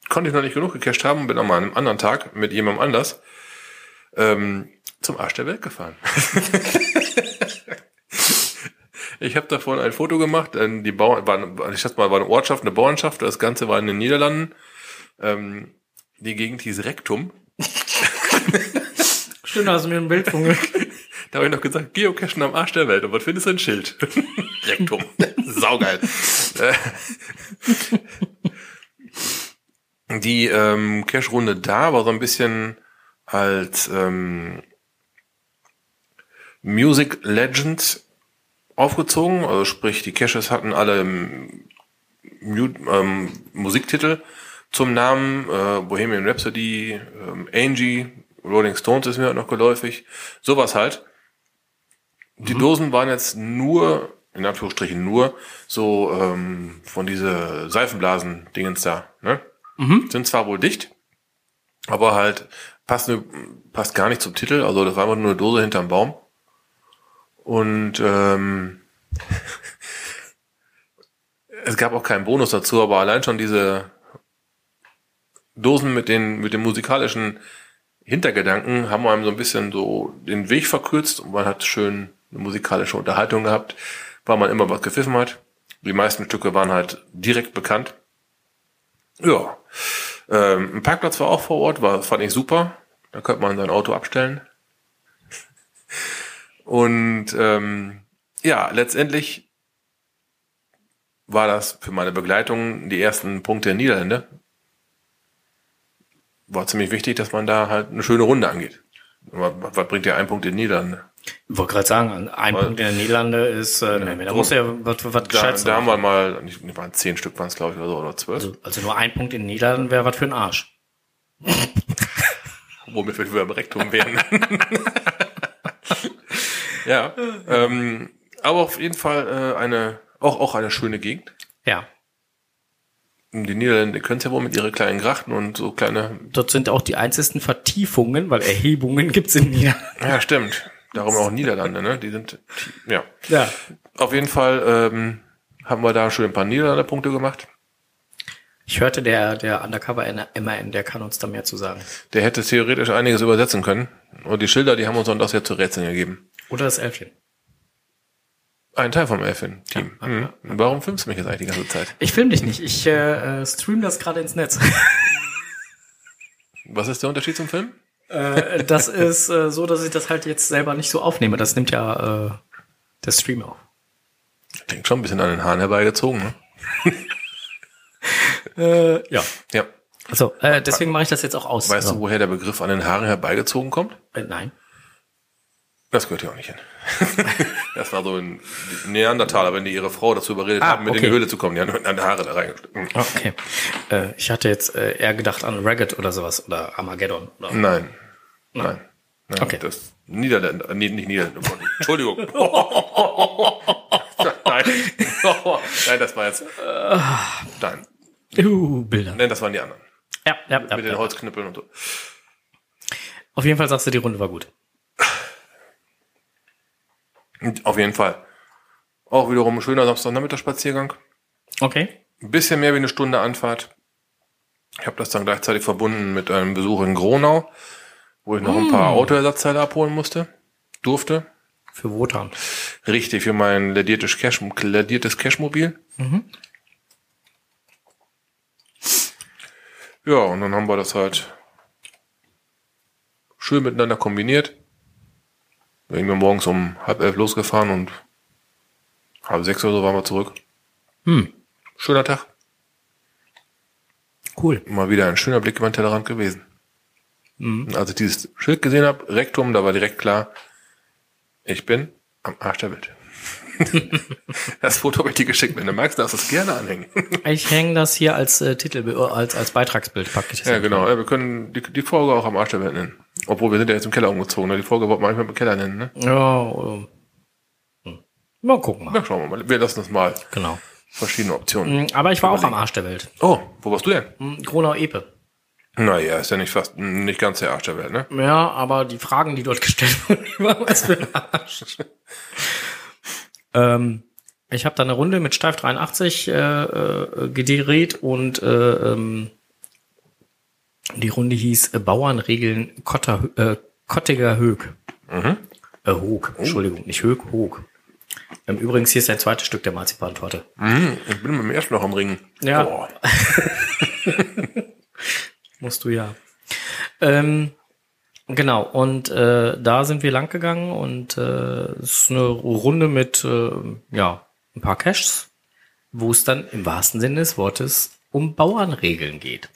Speaker 2: konnte ich noch nicht genug gecached haben und bin an einem anderen Tag mit jemandem anders ähm, zum Arsch der Welt gefahren. [LAUGHS] ich habe davon ein Foto gemacht. Die Bau war, ich schätze mal, war eine Ortschaft, eine Bauernschaft. Das Ganze war in den Niederlanden. Ähm, die Gegend hieß Rektum.
Speaker 1: Da hast du mir ein Bild von. [LAUGHS]
Speaker 2: Da habe ich noch gesagt, Geocachen am Arsch der Welt. Und was findest du ein Schild? [LAUGHS] Rektum. Saugeil. Äh, [LAUGHS] Die ähm, Cache-Runde da war so ein bisschen als ähm, Music Legends aufgezogen. Also sprich, die Caches hatten alle ähm, ähm, Musiktitel zum Namen. Äh, Bohemian Rhapsody, ähm, Angie, Rolling Stones ist mir halt noch geläufig. Sowas halt. Die Dosen waren jetzt nur, in Anführungsstrichen nur, so ähm, von diese Seifenblasen-Dingens da. Ne? Sind zwar wohl dicht, aber halt passt, ne, passt gar nicht zum Titel. Also das war einfach nur eine Dose hinterm Baum. Und ähm, [LAUGHS] es gab auch keinen Bonus dazu, aber allein schon diese Dosen mit den, mit den musikalischen Hintergedanken haben einem so ein bisschen so den Weg verkürzt und man hat schön eine musikalische Unterhaltung gehabt, weil man immer was gepfiffen hat. Die meisten Stücke waren halt direkt bekannt. Ja. Ähm, ein Parkplatz war auch vor Ort, war, fand ich super. Da könnte man sein Auto abstellen. [LAUGHS] Und ähm, ja, letztendlich war das für meine Begleitung die ersten Punkte der Niederlande. War ziemlich wichtig, dass man da halt eine schöne Runde angeht. Was, was bringt dir ein Punkt in den Niederlande?
Speaker 1: Ich wollte gerade sagen, ein
Speaker 2: Weil-
Speaker 1: Punkt in den Niederlande ist, äh, nee, da muss ja was, was
Speaker 2: Da,
Speaker 1: Gescheites
Speaker 2: da haben wir mal, nicht, waren zehn Stück waren es glaube ich oder so, oder zwölf.
Speaker 1: also, also nur ein Punkt in den Niederlanden wäre was für ein Arsch. [LAUGHS]
Speaker 2: womit wir wieder beim Rektum wären. [LAUGHS] ja, ähm, aber auf jeden Fall äh, eine, auch, auch eine schöne Gegend.
Speaker 1: Ja.
Speaker 2: Die Niederländer können es ja wohl mit ihren kleinen Grachten und so kleine.
Speaker 1: Dort sind auch die einzigsten Vertiefungen, weil Erhebungen gibt's in Niederlanden.
Speaker 2: Ja, stimmt. Darum auch Niederlande, ne? Die sind, ja.
Speaker 1: Ja.
Speaker 2: Auf jeden Fall ähm, haben wir da schon ein paar Niederlande-Punkte gemacht.
Speaker 1: Ich hörte, der, der Undercover MAN, der kann uns da mehr zu sagen.
Speaker 2: Der hätte theoretisch einiges übersetzen können. Und die Schilder, die haben uns dann das ja zu Rätseln gegeben.
Speaker 1: Oder das Elfchen.
Speaker 2: Ein Teil vom Elfin-Team. Mhm. Warum filmst du mich jetzt eigentlich die ganze Zeit?
Speaker 1: Ich film dich nicht, ich äh, äh, stream das gerade ins Netz. [LAUGHS]
Speaker 2: Was ist der Unterschied zum Film?
Speaker 1: äh, das ist äh, so, dass ich das halt jetzt selber nicht so aufnehme. Das nimmt ja äh, der Stream auf.
Speaker 2: Klingt schon ein bisschen an den Haaren herbeigezogen, ne? [LAUGHS]
Speaker 1: Äh, ja.
Speaker 2: Ja.
Speaker 1: Also, äh, deswegen mache ich das jetzt auch aus.
Speaker 2: Weißt
Speaker 1: so.
Speaker 2: du, woher der Begriff an den Haaren herbeigezogen kommt?
Speaker 1: Äh, nein.
Speaker 2: Das gehört ja auch nicht hin. [LAUGHS] das war so ein Neandertaler, wenn die ihre Frau dazu überredet
Speaker 1: Ah,
Speaker 2: haben, mit in
Speaker 1: okay.
Speaker 2: die Höhle zu kommen. Die haben an die Haare da reingesteckt.
Speaker 1: Okay. Äh, ich hatte jetzt äh, eher gedacht an Ragged oder sowas oder Armageddon. Oder
Speaker 2: Nein. Nein. Nein.
Speaker 1: Okay.
Speaker 2: Das Niederländer, äh, nee, nicht Niederländer. Entschuldigung. [LAUGHS] [LAUGHS] Nein. Nein, das war jetzt. Nein.
Speaker 1: Uh, Bilder.
Speaker 2: Nein, das waren die anderen.
Speaker 1: Ja, ja, ja,
Speaker 2: Mit den
Speaker 1: ja.
Speaker 2: Holzknüppeln und so.
Speaker 1: Auf jeden Fall sagst du, die Runde war gut.
Speaker 2: Auf jeden Fall. Auch wiederum ein schöner Samstagnachmittagsspaziergang.
Speaker 1: Okay.
Speaker 2: Ein bisschen mehr wie eine Stunde Anfahrt. Ich habe das dann gleichzeitig verbunden mit einem Besuch in Gronau, wo ich noch ein paar Autoersatzteile abholen musste, durfte.
Speaker 1: Für Wotan.
Speaker 2: Richtig, für mein ladiertes, Cash, ladiertes Cashmobil. Ja, und dann haben wir das halt schön miteinander kombiniert. Irgendwann morgens um halb elf losgefahren und halb sechs oder so waren wir zurück.
Speaker 1: Hm.
Speaker 2: Schöner Tag.
Speaker 1: Cool.
Speaker 2: Mal wieder ein schöner Blick über den Tellerrand gewesen. Und als ich dieses Schild gesehen habe, Rektum, da war direkt klar, ich bin am Arsch der Welt. [LAUGHS] das Foto habe ich dir geschickt. Wenn du magst, darfst du es gerne anhängen.
Speaker 1: Ich hänge das hier als äh, Titel, als, als Beitragsbild, packe ich das
Speaker 2: ja, genau. Ja, wir können die, die Folge auch am Arsch der Welt nennen. Obwohl, wir sind ja jetzt im Keller umgezogen. Ne? Die Folge wollten wir eigentlich mal im Keller nennen. Ne?
Speaker 1: Ja, ähm, hm. mal gucken mal.
Speaker 2: Na, schauen wir mal. Wir lassen uns mal
Speaker 1: Genau.
Speaker 2: verschiedene Optionen.
Speaker 1: Hm, Aber ich war auch am Arsch der Welt.
Speaker 2: Oh, wo warst du denn?
Speaker 1: Hm, Gronau-Epe.
Speaker 2: Naja, ist ja nicht fast, nicht ganz der Arsch der Welt, ne?
Speaker 1: Ja, aber die Fragen, die dort gestellt [LAUGHS] wurden, die waren was für ein Arsch. ähm, ich habe da eine Runde mit Steif 83 äh, äh, gedreht und äh, ähm, die Runde hieß äh, Bauernregeln Kotter, äh, Kottiger Hög. Äh, Hoog, Entschuldigung, nicht Hög, Hoog. Ähm, übrigens, hier ist ein zweites Stück der Marzipantorte.
Speaker 2: Hm, ich bin beim ersten noch am Ringen.
Speaker 1: Ja. [LAUGHS] Musst du ja. Ähm, genau, und äh, da sind wir lang gegangen und äh, es ist eine Runde mit äh, ja, ein paar Caches, wo es dann im wahrsten Sinne des Wortes um Bauernregeln geht.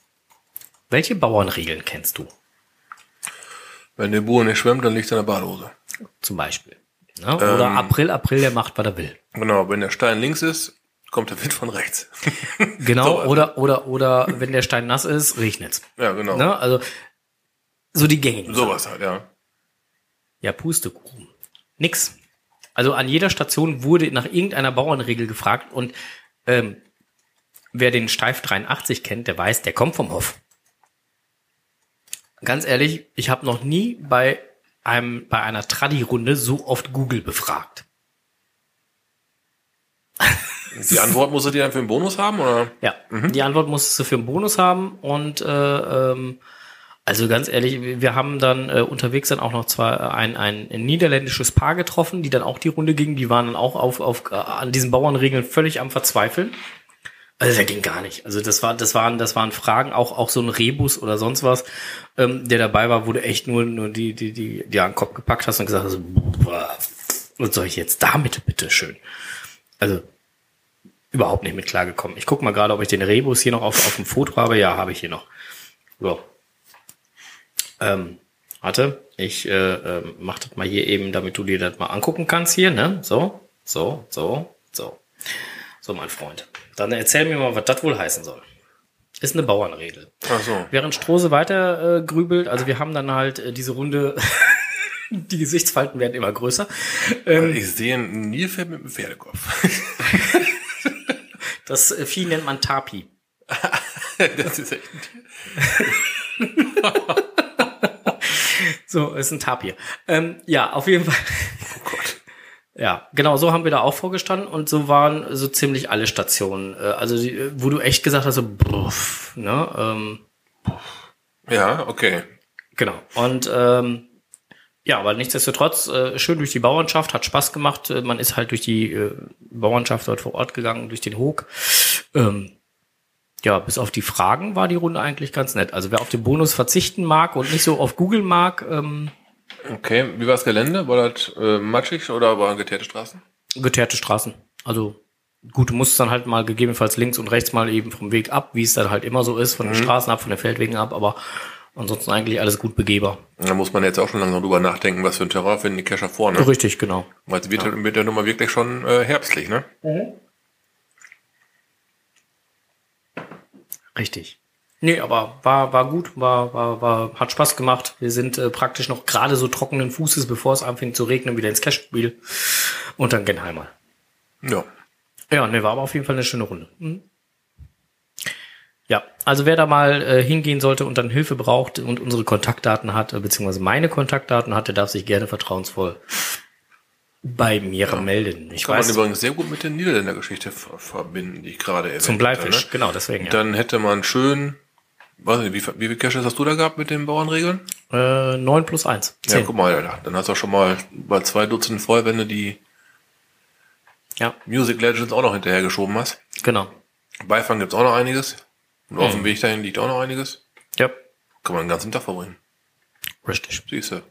Speaker 1: Welche Bauernregeln kennst du
Speaker 2: Wenn der Bauer nicht schwimmt, dann liegt er in der Badehose.
Speaker 1: zum Beispiel? Ne? Oder April, April, der macht, was er will.
Speaker 2: Genau, wenn der Stein links ist, kommt der Wind von rechts. [LAUGHS]
Speaker 1: Genau,
Speaker 2: So.
Speaker 1: oder, oder, oder wenn der Stein nass ist, regnet's.
Speaker 2: ja, genau.
Speaker 1: Ne? Also so die gängigen.
Speaker 2: Sowas halt, ja.
Speaker 1: Ja, Pustekuchen. Nix. Also an jeder Station wurde nach irgendeiner Bauernregel gefragt und ähm, wer den Steif 83 kennt, der weiß, der kommt vom Hof. Ganz ehrlich, ich habe noch nie bei einem bei einer Tradi-Runde so oft Google befragt.
Speaker 2: Die Antwort musst du dir dann für einen Bonus haben, oder?
Speaker 1: Ja, die Antwort musstest du für einen Bonus haben und äh, ähm, also ganz ehrlich, wir haben dann äh, unterwegs dann auch noch zwar ein, ein niederländisches Paar getroffen, die dann auch die Runde gingen, die waren dann auch auf, auf äh, an diesen Bauernregeln völlig am Verzweifeln. Also das ging gar nicht. Also das war, das waren, das waren Fragen, auch auch so ein Rebus oder sonst was, ähm, der dabei war, wo du echt nur nur die die die die an den Kopf gepackt hast und gesagt hast, was soll ich jetzt damit bitte schön? Also überhaupt nicht mit klargekommen. Ich guck mal gerade, ob ich den Rebus hier noch auf, auf dem Foto habe. Ja, habe ich hier noch. So. Ähm, warte, ich äh, ähm, mach das mal hier eben, damit du dir das mal angucken kannst hier, ne? So, so, so, so. So, mein Freund. Dann erzähl mir mal, was das wohl heißen soll. Ist eine Bauernregel.
Speaker 2: Ach so.
Speaker 1: Während Strose weiter äh, grübelt, also wir haben dann halt äh, diese Runde, [LAUGHS] die Gesichtsfalten werden immer größer. Ähm,
Speaker 2: Ich sehe ein Nilpferd mit einem Pferdekopf. [LAUGHS]
Speaker 1: das äh, Vieh nennt man Tapi. [LAUGHS]
Speaker 2: das ist echt
Speaker 1: So, ist ein Tapir. Ähm, ja, auf jeden Fall. Ja, genau, so haben wir da auch vorgestanden und so waren so ziemlich alle Stationen. Äh, also, äh, wo du echt gesagt hast, so, bruff, ne? Ähm,
Speaker 2: Ja, okay.
Speaker 1: genau. Und ähm, ja, aber nichtsdestotrotz, äh, schön durch die Bauernschaft, hat Spaß gemacht. Äh, Man ist halt durch die äh, Bauernschaft dort vor Ort gegangen, durch den Hook. Ähm, ja, bis auf die Fragen war die Runde eigentlich ganz nett. Also wer auf den Bonus verzichten mag und nicht so auf Google mag, ähm,
Speaker 2: Okay, wie war das Gelände? War das äh, matschig oder waren geteerte Straßen?
Speaker 1: geteerte Straßen. Also gut, du musst dann halt mal gegebenenfalls links und rechts mal eben vom Weg ab, wie es dann halt immer so ist, von den Straßen ab, von den Feldwegen ab, aber ansonsten eigentlich alles gut begehbar.
Speaker 2: Da muss man jetzt auch schon langsam drüber nachdenken, was für ein Terrain finden die Cacher vor, ne?
Speaker 1: Richtig, genau.
Speaker 2: Weil es wird, ja. wird ja nun mal wirklich schon äh, herbstlich, ne?
Speaker 1: Richtig. Nee, aber war, war gut, war, war, war, hat Spaß gemacht. Wir sind äh, praktisch noch gerade so trockenen Fußes, bevor es anfing zu regnen, wieder ins Cashspiel und dann Genheimer.
Speaker 2: Ja.
Speaker 1: Ja, ne, war aber auf jeden Fall eine schöne Runde. Mhm. Ja, also wer da mal äh, hingehen sollte und dann Hilfe braucht und unsere Kontaktdaten hat, äh, beziehungsweise meine Kontaktdaten hat, der darf sich gerne vertrauensvoll bei mir melden. Ich
Speaker 2: Kann man
Speaker 1: weiß,
Speaker 2: übrigens sehr gut mit der Niederländergeschichte ver verbinden, die ich gerade erwähnt
Speaker 1: zum Bleifisch,
Speaker 2: hatte,
Speaker 1: genau, deswegen.
Speaker 2: Ne?
Speaker 1: Ja.
Speaker 2: Dann hätte man schön, weiß nicht, wie, viel- wie viele Caches hast du da gehabt mit den Bauernregeln?
Speaker 1: Äh, 9 plus 1.
Speaker 2: Ja, guck mal, Alter. Dann hast du auch schon mal bei zwei Dutzenden voll, wenn du die
Speaker 1: ja,
Speaker 2: Music Legends auch noch hinterhergeschoben hast.
Speaker 1: genau.
Speaker 2: Beifang gibt's auch noch einiges. Und
Speaker 1: Mhm.
Speaker 2: auf dem Weg dahin liegt auch noch einiges.
Speaker 1: Ja,
Speaker 2: Kann man den ganzen Tag verbringen.
Speaker 1: richtig.
Speaker 2: Siehst du.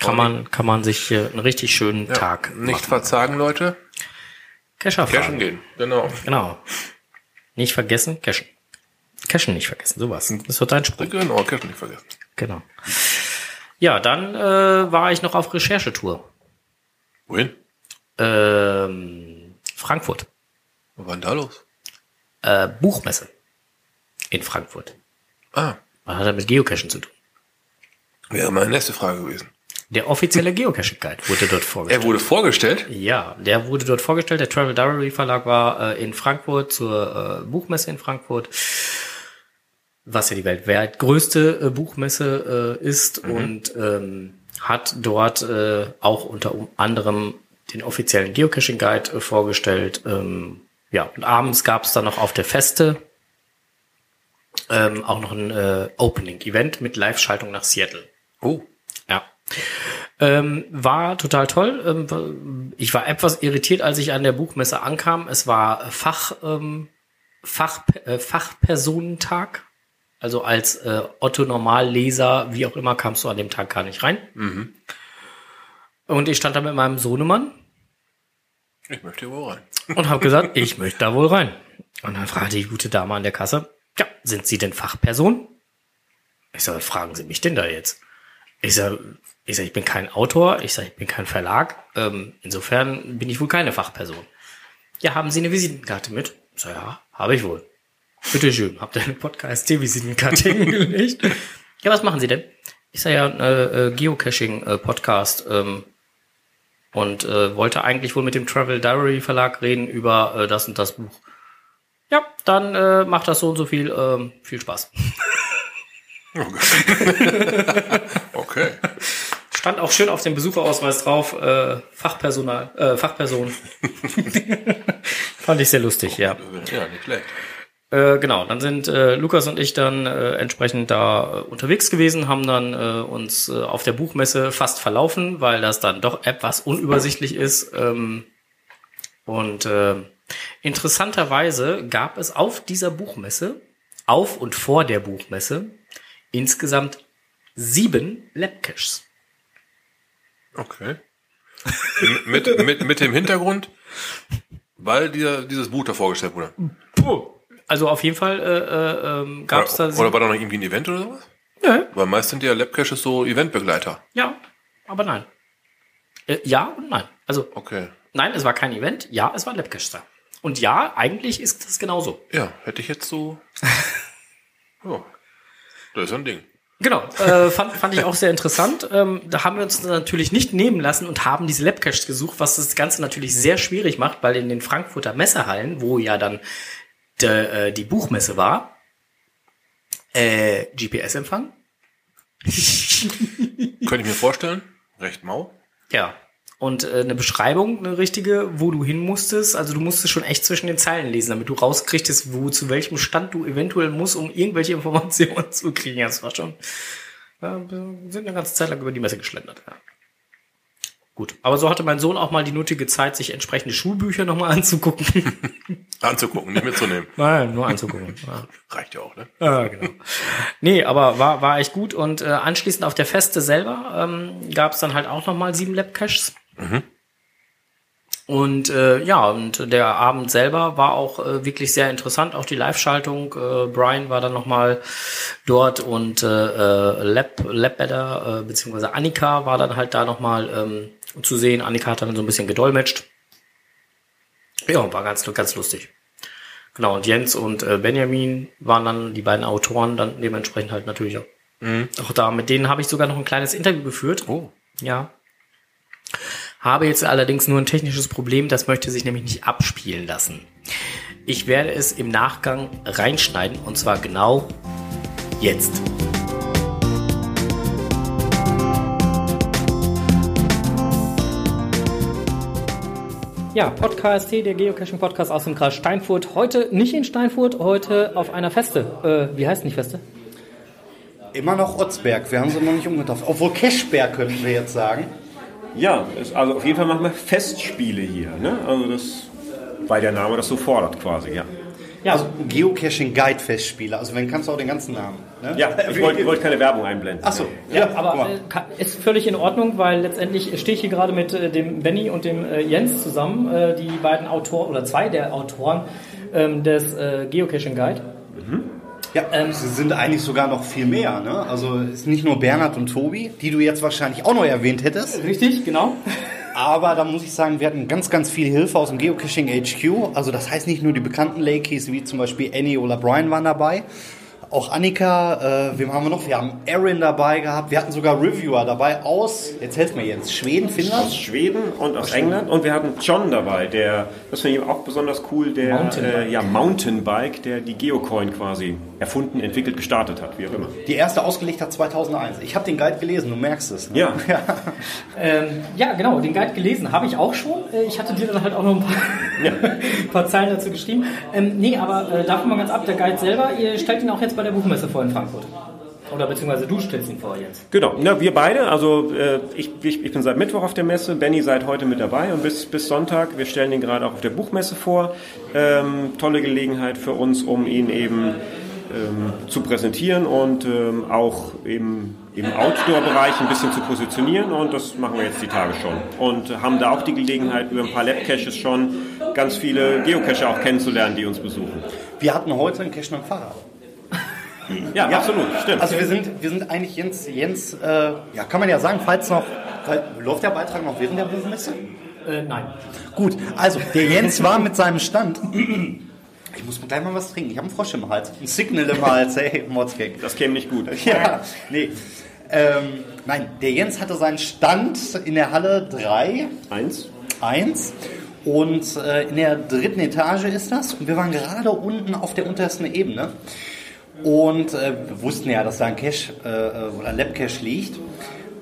Speaker 1: Kann man, kann man sich äh, einen richtig schönen
Speaker 2: Ja,
Speaker 1: Tag
Speaker 2: Nicht
Speaker 1: machen.
Speaker 2: verzagen, Leute.
Speaker 1: Casher
Speaker 2: Cashen gehen. Genau.
Speaker 1: Genau. Nicht vergessen, cashen. Cashen nicht vergessen, sowas. Das wird dein Spruch.
Speaker 2: Genau, Cashen nicht vergessen.
Speaker 1: Genau. Ja, dann äh, war ich noch auf Recherchetour.
Speaker 2: Wohin?
Speaker 1: Ähm, Frankfurt.
Speaker 2: Was war denn da los?
Speaker 1: Äh, Buchmesse. In Frankfurt.
Speaker 2: Ah,
Speaker 1: Was hat er mit Geocachen zu tun?
Speaker 2: wäre meine nächste Frage gewesen.
Speaker 1: Der offizielle Geocaching Guide wurde dort vorgestellt.
Speaker 2: Er wurde vorgestellt.
Speaker 1: Ja, der wurde dort vorgestellt. Der Travel Diary Verlag war äh, in Frankfurt zur äh, Buchmesse in Frankfurt, was ja die weltweit größte äh, Buchmesse äh, ist und ähm, hat dort äh, auch unter anderem den offiziellen Geocaching Guide äh, vorgestellt. Ähm, ja, und abends gab es dann noch auf der Feste ähm, auch noch ein äh, Opening-Event mit Live-Schaltung nach Seattle.
Speaker 2: Oh,
Speaker 1: Ja. Ähm, war total toll. Ähm, ich war etwas irritiert, als ich an der Buchmesse ankam. Es war Fach, ähm, Fach, äh, Fachpersonentag. Also als äh, Otto Normalleser, wie auch immer, kamst du an dem Tag gar nicht rein. Und ich stand da mit meinem Sohnemann
Speaker 2: ich möchte wohl rein. [LAUGHS]
Speaker 1: und habe gesagt, ich möchte da wohl rein. Und dann fragte die gute Dame an der Kasse, ja, sind Sie denn Fachperson? Ich sage, fragen Sie mich denn da jetzt? Ich sage, ich, sag, ich bin kein Autor, ich sage, ich bin kein Verlag. Ähm, insofern bin ich wohl keine Fachperson. Ja, haben Sie eine Visitenkarte mit? Ich sage, ja, habe ich wohl. Bitte schön, habt ihr eine Podcast-Visitenkarte [LAUGHS] hingelegt? Ja, was machen Sie denn? Ich sage ja, äh, äh, Geocaching-Podcast ähm, und äh, wollte eigentlich wohl mit dem Travel Diary Verlag reden über äh, das und das Buch. Ja, dann äh, macht das so und so viel. Ähm, viel Spaß.
Speaker 2: Okay. [LAUGHS]
Speaker 1: Stand auch schön auf dem Besucherausweis drauf, äh, Fachpersonal, äh, Fachperson. [LAUGHS] Fand ich sehr lustig, ja.
Speaker 2: ja, nicht schlecht.
Speaker 1: Äh, genau, dann sind äh, Lukas und ich dann äh, entsprechend da äh, unterwegs gewesen, haben dann äh, uns äh, auf der Buchmesse fast verlaufen, weil das dann doch etwas unübersichtlich ist. Ähm, und äh, interessanterweise gab es auf dieser Buchmesse, auf und vor der Buchmesse, insgesamt sieben Labcaches.
Speaker 2: Okay. Mit, mit, mit dem Hintergrund, weil dir dieses Buch da vorgestellt wurde.
Speaker 1: Puh. Also auf jeden Fall äh, äh, ähm, gab es da
Speaker 2: Oder, war da noch irgendwie ein Event oder sowas?
Speaker 1: Nö.
Speaker 2: Weil meist sind ja Labcaches so Eventbegleiter.
Speaker 1: Ja, aber nein. Äh, ja und nein. Also
Speaker 2: Okay.
Speaker 1: Nein, es war kein Event. Ja, es war ein Labcache da. Und ja, eigentlich ist das genauso.
Speaker 2: Ja, hätte ich jetzt so. [LAUGHS] Ja. Das ist ein Ding.
Speaker 1: Genau, äh, fand, fand ich auch sehr interessant. Ähm, da haben wir uns natürlich nicht nehmen lassen und haben diese Labcaches gesucht, was das Ganze natürlich sehr schwierig macht, weil in den Frankfurter Messehallen, wo ja dann de, äh, die Buchmesse war, äh, GPS-Empfang. [LAUGHS]
Speaker 2: Könnte ich mir vorstellen. Recht mau.
Speaker 1: Ja. Und äh, eine Beschreibung, eine richtige, wo du hin musstest. Also du musstest schon echt zwischen den Zeilen lesen, damit du rauskriegtest, wo zu welchem Stand du eventuell musst, um irgendwelche Informationen [LAUGHS] zu kriegen. Das war schon. Ja, wir sind eine ganze Zeit lang über die Messe geschlendert. Ja. Gut. Aber so hatte mein Sohn auch mal die nötige Zeit, sich entsprechende Schulbücher nochmal anzugucken. [LAUGHS]
Speaker 2: Anzugucken, nicht mitzunehmen. [LAUGHS]
Speaker 1: Nein, nur anzugucken. [LAUGHS] Ja.
Speaker 2: Reicht ja auch, ne?
Speaker 1: Ja, genau. Nee, aber war, war echt gut. Und äh, anschließend auf der Feste selber ähm, gab es dann halt auch nochmal sieben Lab-Caches. Und äh, ja, und der Abend selber war auch äh, wirklich sehr interessant. Auch die Live-Schaltung. Äh, Brian war dann nochmal dort und äh, äh, Lab, Labbetter, äh, beziehungsweise Annika war dann halt da nochmal ähm, zu sehen. Annika hat dann so ein bisschen gedolmetscht. Ja, war ganz, ganz lustig. Genau, und Jens und äh, Benjamin waren dann die beiden Autoren, dann dementsprechend halt natürlich auch, auch da. Mit denen habe ich sogar noch ein kleines Interview geführt.
Speaker 2: Oh.
Speaker 1: Ja. Habe jetzt allerdings nur ein technisches Problem, das möchte sich nämlich nicht abspielen lassen. Ich werde es im Nachgang reinschneiden und zwar genau jetzt. Ja, Podcast, der Geocaching-Podcast aus dem Kreis Steinfurt. Heute nicht in Steinfurt, heute auf einer Feste. Äh, wie heißt denn die Feste?
Speaker 5: Immer noch Otzberg, wir haben sie noch nicht umgetauft. Obwohl Cashberg könnten wir jetzt sagen.
Speaker 6: Ja, es, also auf jeden Fall machen wir Festspiele hier. Ne? Also das, weil der Name das so fordert quasi, ja.
Speaker 1: Ja,
Speaker 5: Also Geocaching Guide Festspiele. Also wenn kannst du auch den ganzen Namen. Ne?
Speaker 6: Ja, ich wollte wollte keine Werbung einblenden.
Speaker 5: Achso,
Speaker 1: Ja,
Speaker 5: guck
Speaker 1: aber äh, ist völlig in Ordnung, weil letztendlich stehe ich hier gerade mit äh, dem Benny und dem äh, Jens zusammen, äh, die beiden Autoren oder zwei der Autoren ähm, des äh, Geocaching Guide.
Speaker 5: Ja,
Speaker 1: Ähm,
Speaker 5: sie sind eigentlich sogar noch viel mehr. Ne? Also es ist nicht nur Bernhard und Tobi, die du jetzt wahrscheinlich auch noch erwähnt hättest.
Speaker 1: Richtig, genau.
Speaker 5: Aber da muss ich sagen, wir hatten ganz, ganz viel Hilfe aus dem Geocaching HQ. Also das heißt nicht nur die bekannten Lakeys, wie zum Beispiel Annie oder Brian waren dabei. Auch Annika, äh, wem haben wir noch? Wir haben Erin dabei gehabt. Wir hatten sogar Reviewer dabei aus, jetzt helft mir jetzt, Schweden,
Speaker 6: Aus
Speaker 5: Finnland?
Speaker 6: Schweden und aus England. Und wir hatten John dabei, der, das finde ich auch besonders cool, der
Speaker 1: Mountainbike.
Speaker 6: äh, ja, Mountainbike, der die Geocoin quasi erfunden, entwickelt, gestartet hat, wie auch immer.
Speaker 5: Die erste ausgelegt hat 2001. Ich habe den Guide gelesen, du merkst es. Ne? [LAUGHS]
Speaker 6: Ja.
Speaker 1: Ähm, ja, genau, den Guide gelesen habe ich auch schon. Äh, Ich hatte dir dann halt auch noch ein paar, ein [LAUGHS] paar Zeilen dazu geschrieben. Ähm, nee, aber äh, davon mal ganz ab, der Guide selber, ihr stellt ihn auch jetzt bei der Buchmesse vor in Frankfurt. Oder beziehungsweise du stellst ihn vor, Jens.
Speaker 6: Genau, na, wir beide, also äh, ich, ich, ich bin seit Mittwoch auf der Messe, Benny seit heute mit dabei und bis, bis Sonntag, wir stellen ihn gerade auch auf der Buchmesse vor. Ähm, tolle Gelegenheit für uns, um ihn eben ähm, zu präsentieren und ähm, auch im, im Outdoor-Bereich ein bisschen zu positionieren und das machen wir jetzt die Tage schon. Und haben da auch die Gelegenheit, über ein paar Lab-Caches schon ganz viele Geocacher auch kennenzulernen, die uns besuchen.
Speaker 5: Wir hatten heute einen Cache dem Fahrrad.
Speaker 6: Ja, absolut, stimmt.
Speaker 5: Also wir sind, wir sind eigentlich Jens, Jens äh, ja kann man ja sagen, falls noch, weil, läuft der Beitrag noch während der Buchmesse?
Speaker 1: Äh, nein.
Speaker 5: Gut, also der Jens war mit seinem Stand. Ich muss mir gleich mal was trinken. Ich habe einen Frosch im Hals. Ein Signal im Hals. Hey, Mordsgag.
Speaker 6: das käme nicht gut. [LAUGHS]
Speaker 5: Ja, nee. Ähm, nein, der Jens hatte seinen Stand in der Halle 3,
Speaker 6: Eins.
Speaker 5: 1. Und äh, in der dritten Etage ist das. Und wir waren gerade unten auf der untersten Ebene. Und äh, wir wussten ja, dass da ein Cache äh, oder ein Lab-Cache liegt.